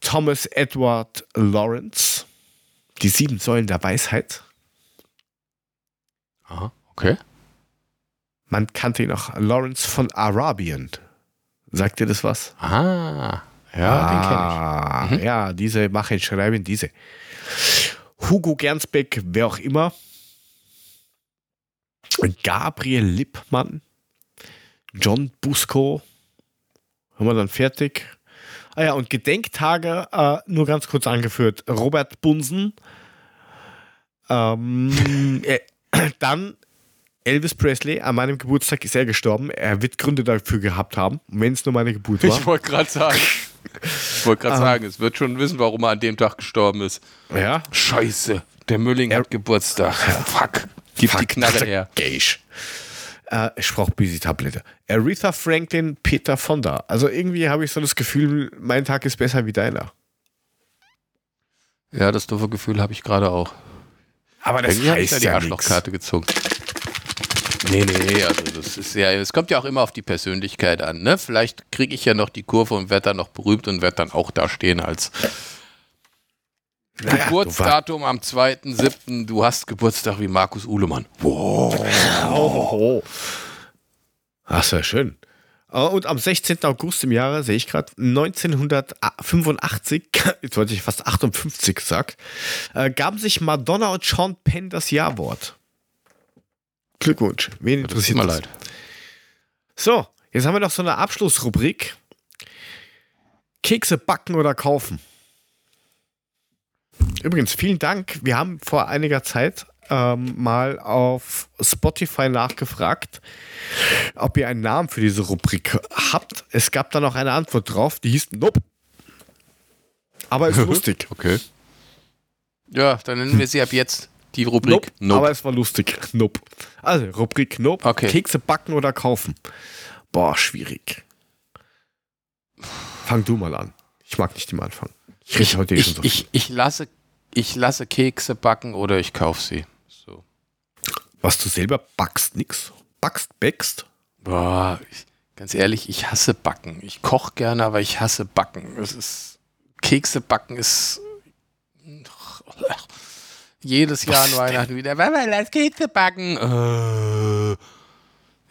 Thomas Edward Lawrence, die sieben Säulen der Weisheit. Aha, okay. Man kannte ihn auch Lawrence von Arabien. Sagt dir das was? Ah, ja, den kenne ah, Mhm. Ja, diese machen, schreiben diese. Hugo Gernsbeck, wer auch immer. Gabriel Lippmann. John Busco. Haben wir dann fertig. Ah ja, und Gedenktage, äh, nur ganz kurz angeführt. Robert Bunsen. Ähm, äh, dann Elvis Presley, an meinem Geburtstag ist er gestorben. Er wird Gründe dafür gehabt haben, wenn es nur meine Geburt ich. war. Ich wollte gerade sagen. Ich wollte gerade Ah. sagen, es wird schon wissen, warum er an dem Tag gestorben ist. Ja, Scheiße, der Mülling Er- hat Geburtstag. Fuck. Gib die Knarre her. Geisch. Äh, ich brauche Busy-Tablette. Aretha Franklin, Peter Fonda. Also irgendwie habe ich so das Gefühl, mein Tag ist besser wie deiner. Ja, das doofe Gefühl habe ich gerade auch. Aber das Irgendwie habe ich da heißt die ja. Arschlochkarte gezogen. Nee, nee, also das ist ja, es kommt ja auch immer auf die Persönlichkeit an, ne? Vielleicht kriege ich ja noch die Kurve und werde dann noch berühmt und werde dann auch da stehen als Naja, Geburtsdatum am 2.7. Du hast Geburtstag wie Markus Uhlemann. Wow. Oh, oh. Ach, sehr schön. Äh, Und am 16. August im Jahre, sehe ich gerade, 1985, jetzt wollte ich fast 58 gesagt, äh, gaben sich Madonna und Sean Penn das Ja-Wort. Glückwunsch. Wen Das tut interessiert mir leid. So, jetzt haben wir noch so eine Abschlussrubrik. Kekse backen oder kaufen. Übrigens, vielen Dank. Wir haben vor einiger Zeit ähm, mal auf Spotify nachgefragt, ob ihr einen Namen für diese Rubrik habt. Es gab da noch eine Antwort drauf, die hieß Nope. Aber ist lustig. Okay. Ja, dann nennen wir sie ab jetzt die Rubrik Nope. Aber es war lustig. Nope. Also, Rubrik Nope. Okay. Kekse backen oder kaufen. Boah, schwierig. Fang du mal an. Ich mag nicht im Anfang. Ich rede heute eh ich, so ich, ich, lasse, ich lasse Kekse backen oder ich kaufe sie. So. Was du selber backst, nix. Backst, bäckst. Boah, ich, ganz ehrlich, ich hasse Backen. Ich koche gerne, aber ich hasse Backen. Es ist Kekse backen ist jedes Jahr nur Weihnachten wieder. Mama, lass Kekse backen. Äh.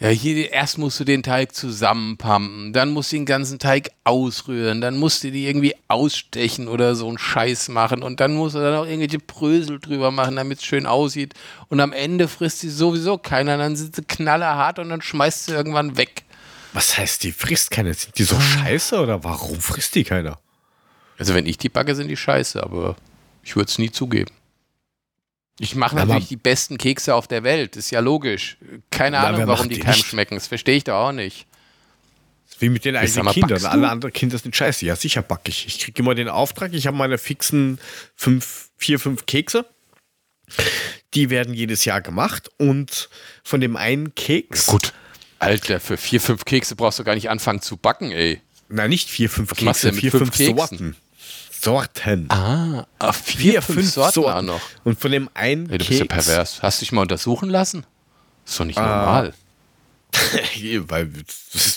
Ja, hier erst musst du den Teig zusammenpumpen, dann musst du den ganzen Teig ausrühren, dann musst du die irgendwie ausstechen oder so einen Scheiß machen und dann musst du dann auch irgendwelche Brösel drüber machen, damit es schön aussieht. Und am Ende frisst sie sowieso keiner, dann sind sie knallerhart und dann schmeißt sie irgendwann weg. Was heißt, die frisst keiner? Sind die so scheiße oder warum frisst die keiner? Also wenn ich die backe, sind die scheiße, aber ich würde es nie zugeben. Ich mache natürlich die besten Kekse auf der Welt, ist ja logisch. Keine Na, Ahnung, warum die keinem schmecken. Das verstehe ich doch auch nicht. Wie mit den eigenen Kindern. Alle anderen Kinder sind scheiße. Ja, sicher backe ich. Ich kriege immer den Auftrag, ich habe meine fixen fünf, vier, fünf Kekse. Die werden jedes Jahr gemacht und von dem einen Keks, Gut. Alter, für vier, fünf Kekse brauchst du gar nicht anfangen zu backen, ey. na nicht vier, fünf Was Kekse, vier, fünf fünf Keksen? Sorten. Sorten. Ah, ah vier, fünf, Sorten, auch noch. Und von dem einen Ey, du bist ja Keks, pervers. Hast dich mal untersuchen lassen? ist doch nicht Ah. normal. weil,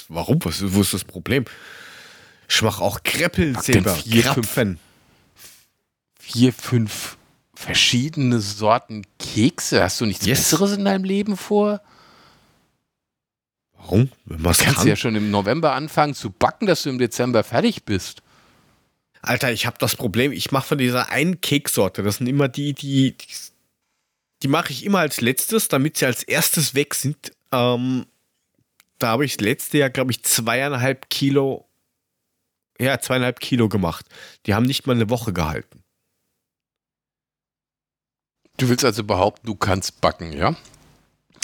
warum? Was, wo ist das Problem? Ich mache auch Kreppel denn selber. vier, fünf- Krapfen. Vier, fünf verschiedene Sorten Kekse. Hast du nichts Yes. Besseres in deinem Leben vor? Warum? Wenn Kannst du ja schon im November anfangen zu backen, dass du im Dezember fertig bist. Alter, ich habe das Problem, ich mache von dieser einen Keksorte, das sind immer die, die, die, die mache ich immer als letztes, damit sie als erstes weg sind. Ähm, da habe ich das letzte Jahr, glaube ich, zweieinhalb Kilo, ja, zweieinhalb Kilo gemacht. Die haben nicht mal eine Woche gehalten. Du willst also behaupten, du kannst backen, ja?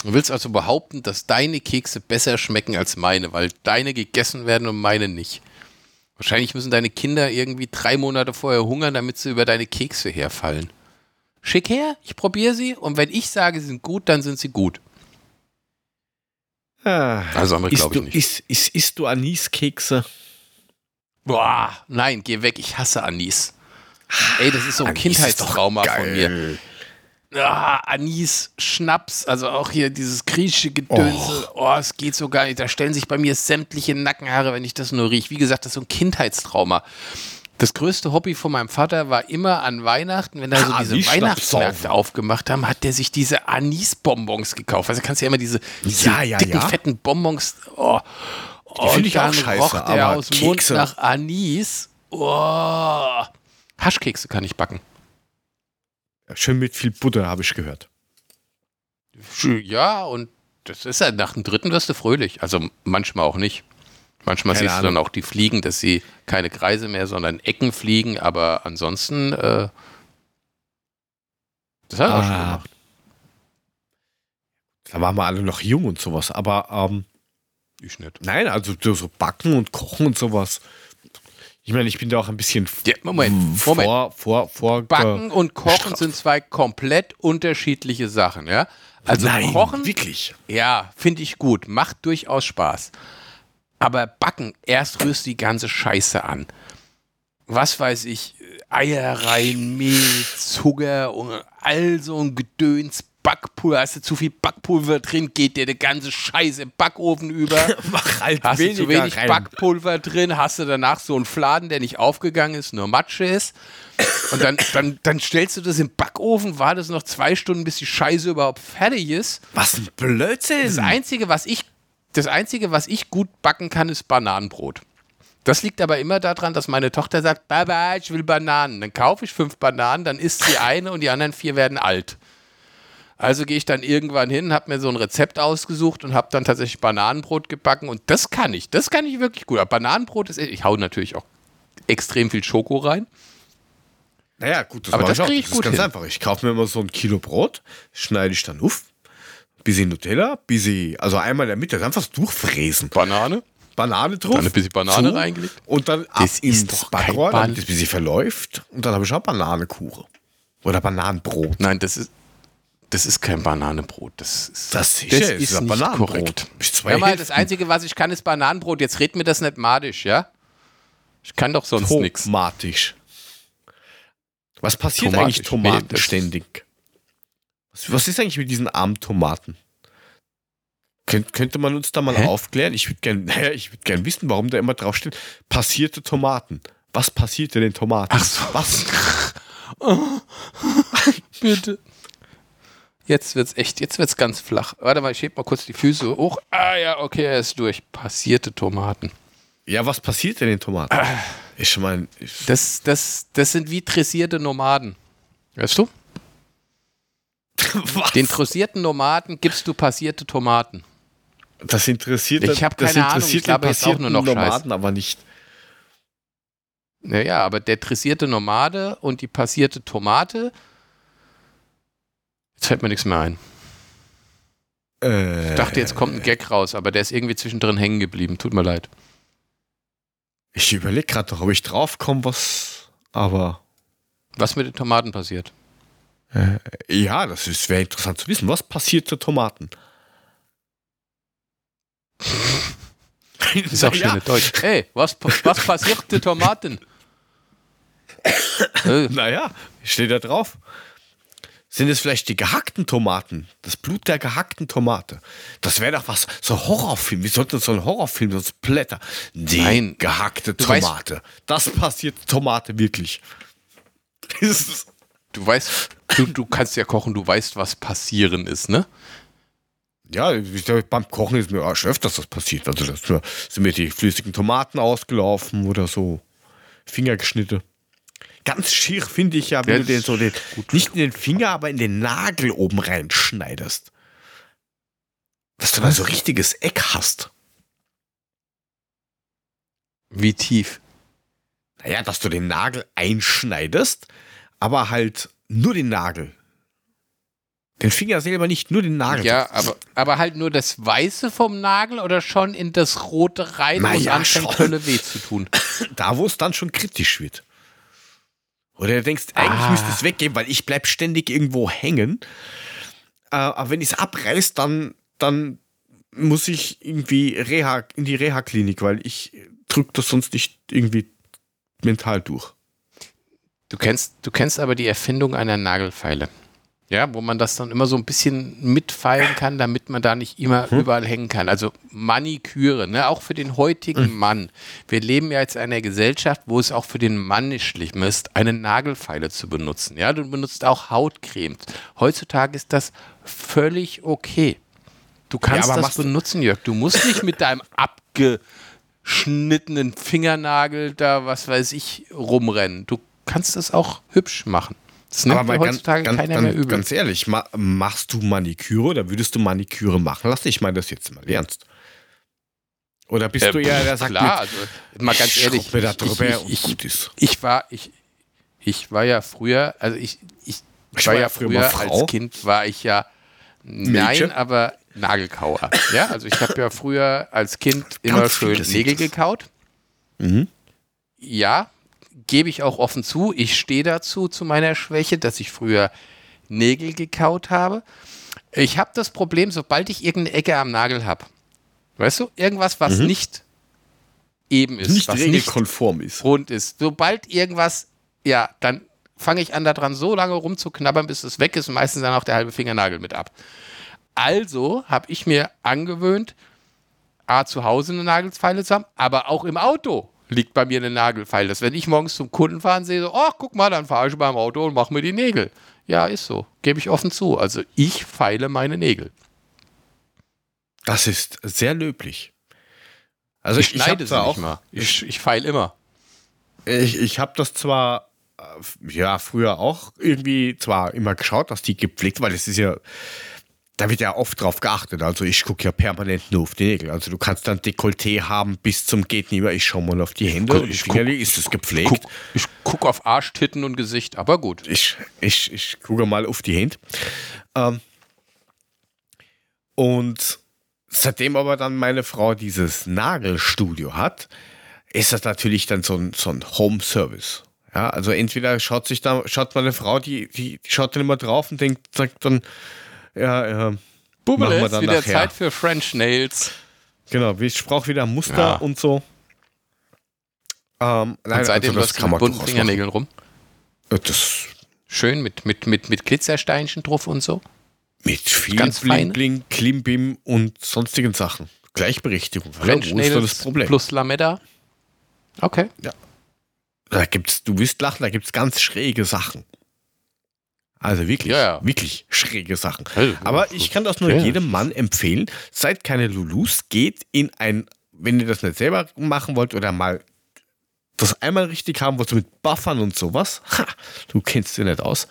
Du willst also behaupten, dass deine Kekse besser schmecken als meine, weil deine gegessen werden und meine nicht. Wahrscheinlich müssen deine Kinder irgendwie drei Monate vorher hungern, damit sie über deine Kekse herfallen. Schick her, ich probiere sie und wenn ich sage, sie sind gut, dann sind sie gut. Ah, Also andere glaube du, ich nicht. isst, isst, isst du Aniskekse? Boah, nein, geh weg, ich hasse Anis. Ey, das ist so ein Kindheitstrauma von mir. Ah, Anis, Schnaps, also auch hier dieses griechische Gedönse. Oh. es geht so gar nicht. Da stellen sich bei mir sämtliche Nackenhaare, wenn ich das nur rieche. Wie gesagt, das ist so ein Kindheitstrauma. Das größte Hobby von meinem Vater war immer an Weihnachten, wenn da so Ah, diese Anis-Schnaps Weihnachtsmärkte aufgemacht haben, hat der sich diese Anis-Bonbons gekauft. Also kannst du ja immer diese, diese Ja, ja, dicken, ja. fetten Bonbons. Oh. Die finde ich auch scheiße, roch der aus dem Mund nach Anis. Oh. Haschkekse kann ich backen. Schön mit viel Butter, habe ich gehört. Ja, und das ist ja nach dem dritten wirst du fröhlich. Also manchmal auch nicht. Manchmal Keine siehst du dann Ahnung. auch die Fliegen, dass sie keine Kreise mehr, sondern Ecken fliegen, aber ansonsten, äh, das hat er auch schon Ah. gemacht. Da waren wir alle noch jung und sowas. Aber ähm, Ich nicht. nein, also so so backen und kochen und sowas. Ich meine, ich bin da auch ein bisschen Ja, Moment, vor, Moment. vor, vor, Backen und Kochen Stra- sind zwei komplett unterschiedliche Sachen, ja? Also Nein, Kochen, wirklich. ja, finde ich gut, macht durchaus Spaß. Aber Backen, erst rührst du die ganze Scheiße an. Was weiß ich, Eier rein, Mehl, Zucker und all so ein Gedöns, Backpulver, hast du zu viel Backpulver drin, geht dir die ganze Scheiße im Backofen über. Mach halt Hast du zu wenig rein. Backpulver drin, hast du danach so einen Fladen, der nicht aufgegangen ist, nur Matsche ist. Und dann, dann, dann stellst du das im Backofen, wartest noch zwei Stunden, bis die Scheiße überhaupt fertig ist. Was ein Blödsinn. Das Einzige, was ich, das Einzige, was ich gut backen kann, ist Bananenbrot. Das liegt aber immer daran, dass meine Tochter sagt, Baba, ich will Bananen. Dann kaufe ich fünf Bananen, dann isst sie eine und die anderen vier werden alt. Also gehe ich dann irgendwann hin, habe mir so ein Rezept ausgesucht und habe dann tatsächlich Bananenbrot gebacken und das kann ich. Das kann ich wirklich gut. Aber Bananenbrot ist, ich hau natürlich auch extrem viel Schoko rein. Naja, gut, das Aber das ich auch. ich Das ist ganz hin. einfach. Ich kaufe mir immer so ein Kilo Brot, schneide ich dann auf, bisschen Nutella, bisschen, also einmal in der Mitte, einfach durchfräsen. Banane. Banane drauf. Dann ein bisschen Banane reingelegt. Und dann ab Das ist ins Backrohr, damit es ein bisschen verläuft. Und dann habe ich auch Bananenkuchen. Oder Bananenbrot. Nein, das ist, das ist kein Bananenbrot. Das ist, Das sicher, das ist ist nicht Bananenbrot. korrekt. Hör mal, das. Einzige, was ich kann, ist Bananenbrot. Jetzt red mir das nicht madisch, ja? Ich kann doch sonst nichts. Tomatisch. Was passiert Tomatisch, eigentlich Tomaten nee, ständig? Was, was ist eigentlich mit diesen armen Tomaten? Könnt, könnte man uns da mal Hä? aufklären? Ich würde gerne naja, ich würd gern wissen, warum da immer drauf steht, passierte Tomaten. Was passierte den Tomaten? Ach so. Was? Bitte. Jetzt wird's echt, jetzt wird's ganz flach. Warte mal, ich heb mal kurz die Füße hoch. Ah ja, okay, er ist durch. Passierte Tomaten. Ja, was passierte den Tomaten? Ich meine, Das, das, das sind wie dressierte Nomaden. Weißt du? was? Den dressierten Nomaden gibst du passierte Tomaten. das interessiert Ich hab das keine Ahnung, interessiert ich glaube, ist auch nur noch Nomaden aber nicht. Naja, aber der dressierte Nomade und die passierte Tomate. Jetzt fällt mir nichts mehr ein. Äh, Ich dachte, jetzt kommt ein Gag raus, aber der ist irgendwie zwischendrin hängen geblieben. Tut mir leid. Ich überlege gerade noch, ob ich draufkomme, was. Aber Was mit den Tomaten passiert? ja, das wäre interessant zu wissen. Was passierte Tomaten? Ist auch schön Deutsch. Hey, was, was passierte Tomaten? äh, Naja, steht da drauf. Sind es vielleicht die gehackten Tomaten? Das Blut der gehackten Tomate. Das wäre doch was, so ein Horrorfilm. Wir sollten so einen Horrorfilm, so ein Blätter. Die Nein. gehackte Du weißt- Tomate. das passiert Tomate wirklich. Du weißt, du, du kannst ja kochen, du weißt, was passieren ist, ne? Ja, beim Kochen ist mir auch schon öfters das passiert. Also das sind mir die flüssigen Tomaten ausgelaufen oder so. Finger geschnitten. Ganz schier finde ich ja, wenn du den so den, nicht in den Finger, aber in den Nagel oben reinschneidest. Dass du da so richtiges Eck hast. Wie tief? Naja, dass du den Nagel einschneidest, aber halt nur den Nagel. Den Finger selber nicht, nur den Nagel. Ja, aber, aber halt nur das Weiße vom Nagel oder schon in das Rote rein Na und ja, anfängt. Hölle weh zu tun. Da, wo es dann schon kritisch wird. Oder du denkst, eigentlich Ah. müsste es weggehen, weil ich bleib ständig irgendwo hängen. Äh, aber wenn ich es abreiß, dann, dann muss ich irgendwie Reha, in die Reha-Klinik, weil ich drück das sonst nicht irgendwie mental durch. Du kennst, du kennst aber die Erfindung einer Nagelfeile. Ja, wo man das dann immer so ein bisschen mitfeilen kann, damit man da nicht immer überall hängen kann. Also Maniküre, ne? auch für den heutigen Mann. Wir leben ja jetzt in einer Gesellschaft, wo es auch für den Mann nicht schlimm ist, eine Nagelfeile zu benutzen. Ja, du benutzt auch Hautcremes. Heutzutage ist das völlig okay. Du kannst aber das benutzen, Jörg. Du musst nicht mit deinem abgeschnittenen Fingernagel da, was weiß ich, rumrennen. Du kannst das auch hübsch machen. Das nimmt mal dir heutzutage ganz, keiner ganz, mehr übel. Ganz ehrlich, ma machst du Maniküre oder würdest du Maniküre machen lassen? Ich meine das jetzt mal ernst. Oder bist Äh, du ja, der sagt klar, mit, also mal ganz ich ehrlich, mir da ich, drüber ich, und ich, gut ist. ich war ich, ich war ja früher, also ich, ich, war, ja früher, Frau. als Kind war ich ja nein, Mädchen? aber Nagelkauer. Ja, also ich habe ja früher als Kind immer schön Nägel gekaut. Mhm. Ja, gebe ich auch offen zu. Ich stehe dazu zu meiner Schwäche, dass ich früher Nägel gekaut habe. Ich habe das Problem, sobald ich irgendeine Ecke am Nagel habe, weißt du, irgendwas, was nicht eben ist, Mhm. nicht was nicht regelkonform ist. rund ist. Sobald irgendwas, ja, dann fange ich an, daran so lange rumzuknabbern, bis es weg ist und meistens dann auch der halbe Fingernagel mit ab. Also habe ich mir angewöhnt, A, zu Hause eine Nagelfeile zu haben, aber auch im Auto liegt bei mir eine Nagelfeile. Dass wenn ich morgens zum Kunden fahren sehe, so, oh, guck mal, dann fahre ich beim Auto und mache mir die Nägel. Ja, ist so. Gebe ich offen zu. Also ich feile meine Nägel. Das ist sehr löblich. Also Ich ich, ich schneide sie zwar nicht auch, mal. Ich, ich feile immer. ich, ich habe das zwar, äh, ja, früher auch irgendwie zwar immer geschaut, dass die gepflegt, weil es ist ja, da wird ja oft drauf geachtet. Also ich gucke ja permanent nur auf die Nägel. Also du kannst dann Dekolleté haben bis zum geht nicht mehr. Ich schaue mal auf die Hände. guck- die ich Fingerli, ist es gepflegt? Guck, ich gucke auf Arsch, Titten und Gesicht, aber gut. ich, ich, ich gucke mal auf die Hände. Ähm, und seitdem aber dann meine Frau dieses Nagelstudio hat, ist das natürlich dann so ein, so ein Home-Service. Ja, also entweder schaut sich da, schaut meine Frau, die, die, die schaut dann immer drauf und denkt, sagt dann, ja, ja, Bubble, ist wieder nachher. Zeit für French Nails. genau, ich brauche wieder Muster Ja. und so. Ähm, nein, Und seitdem also läufst du mit bunten Fingernägeln rum. Äh, Das Schön mit, mit, mit, mit Glitzersteinchen drauf und so. mit viel Ganz Bling? Bling, Klimbim und sonstigen Sachen. Gleichberechtigung. French da Nails das Problem? plus Lametta. Okay. Da gibt's, du wirst lachen, da gibt's ganz schräge Sachen. Also wirklich, Ja, ja. wirklich schräge Sachen. Aber ich kann das nur jedem Mann empfehlen. Seid keine Lulus, geht in ein, wenn ihr das nicht selber machen wollt oder mal das einmal richtig haben wollt, mit Buffern und sowas. Ha, du kennst dich nicht aus.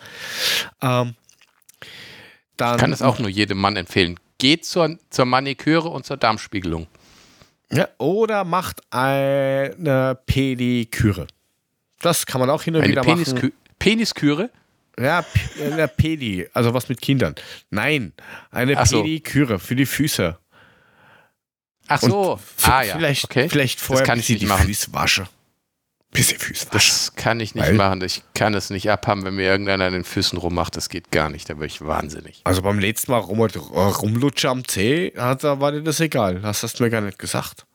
Ähm, dann Ich kann es auch nur jedem Mann empfehlen. Geht zur, zur Maniküre und zur Darmspiegelung. Ja, oder macht eine Pediküre. Das kann man auch hin und Eine wieder machen. Peniskü Penisküre? Ja, eine Pedi, also was mit Kindern. Nein, eine Ach so. Pediküre für die Füße. Ach so. Ah ja. Vielleicht, okay. vielleicht vorher kann ein ich nicht die machen. Füße wasche. Bisschen Füße. Das kann ich nicht Weil- machen. Ich kann es nicht abhaben, wenn mir irgendeiner an den Füßen rummacht. Das geht gar nicht. Da wäre ich wahnsinnig. Also beim letzten Mal rum, rumlutschen am Zeh, hat, da war dir das egal. Das hast du mir gar nicht gesagt.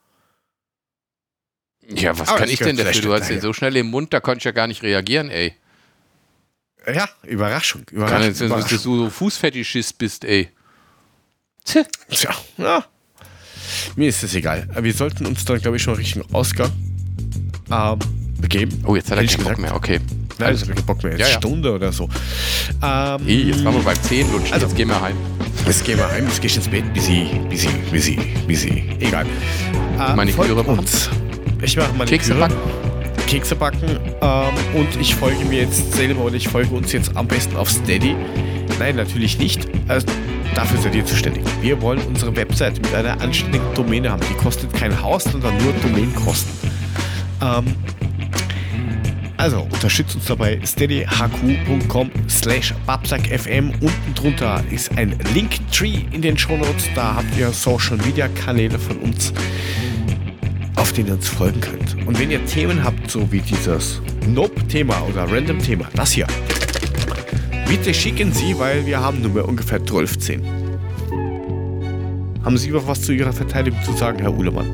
Ja, was Aber kann das ich denn dafür? Du hast den so schnell im Mund, da konnte ich ja gar nicht reagieren, ey. Ja, Überraschung. Kann Überraschung, jetzt, dass Überraschung. du so Fußfetischist bist, ey. Tja. Tja, ja. Mir ist das egal. Wir sollten uns dann, glaube ich, schon Richtung Ausgang ähm, begeben. Oh, jetzt hat er keinen Bock mehr. Okay. Nein, das habe Bock mehr. Jetzt Ja, ja. Stunde oder so. Ähm, Hey, jetzt waren wir beim 10 lutschen. Also- jetzt gehen wir heim. Jetzt gehen wir heim, jetzt gehst du ins Bett, busy, busy, busy, busy. Egal. Äh, Maniküre folgt machen. uns. Ich mache meine Kekse backen. Kekse backen ähm, und ich folge mir jetzt selber und ich folge uns jetzt am besten auf Steady. Nein, natürlich nicht. Also, dafür seid ihr zuständig. Wir wollen unsere Website mit einer anständigen Domäne haben. Die kostet kein Haus, sondern nur Domainkosten. Ähm, also unterstützt uns dabei steadyhq.com slash babsackfm. Unten drunter ist ein Linktree in den Shownotes. Da habt ihr Social Media Kanäle von uns, auf denen ihr uns folgen könnt. Und wenn ihr Themen habt, so wie dieses Nope-Thema oder Random-Thema, das hier, bitte schicken Sie, weil wir haben nur mehr ungefähr 12. Haben Sie noch was zu Ihrer Verteidigung zu sagen, Herr Uhlemann?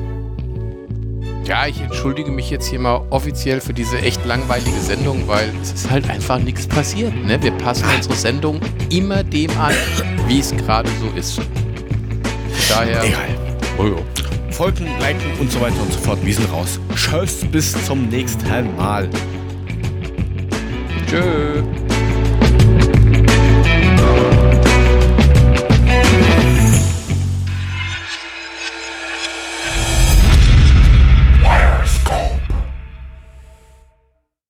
Ja, ich entschuldige mich jetzt hier mal offiziell für diese echt langweilige Sendung, weil es ist halt einfach nichts passiert. Ne? Wir passen unsere Sendung immer dem an, wie es gerade so ist. Daher. Egal. Oh, jo. Folgen, liken und so weiter und so fort. Wir sind raus. Tschüss, bis zum nächsten Mal. Tschö.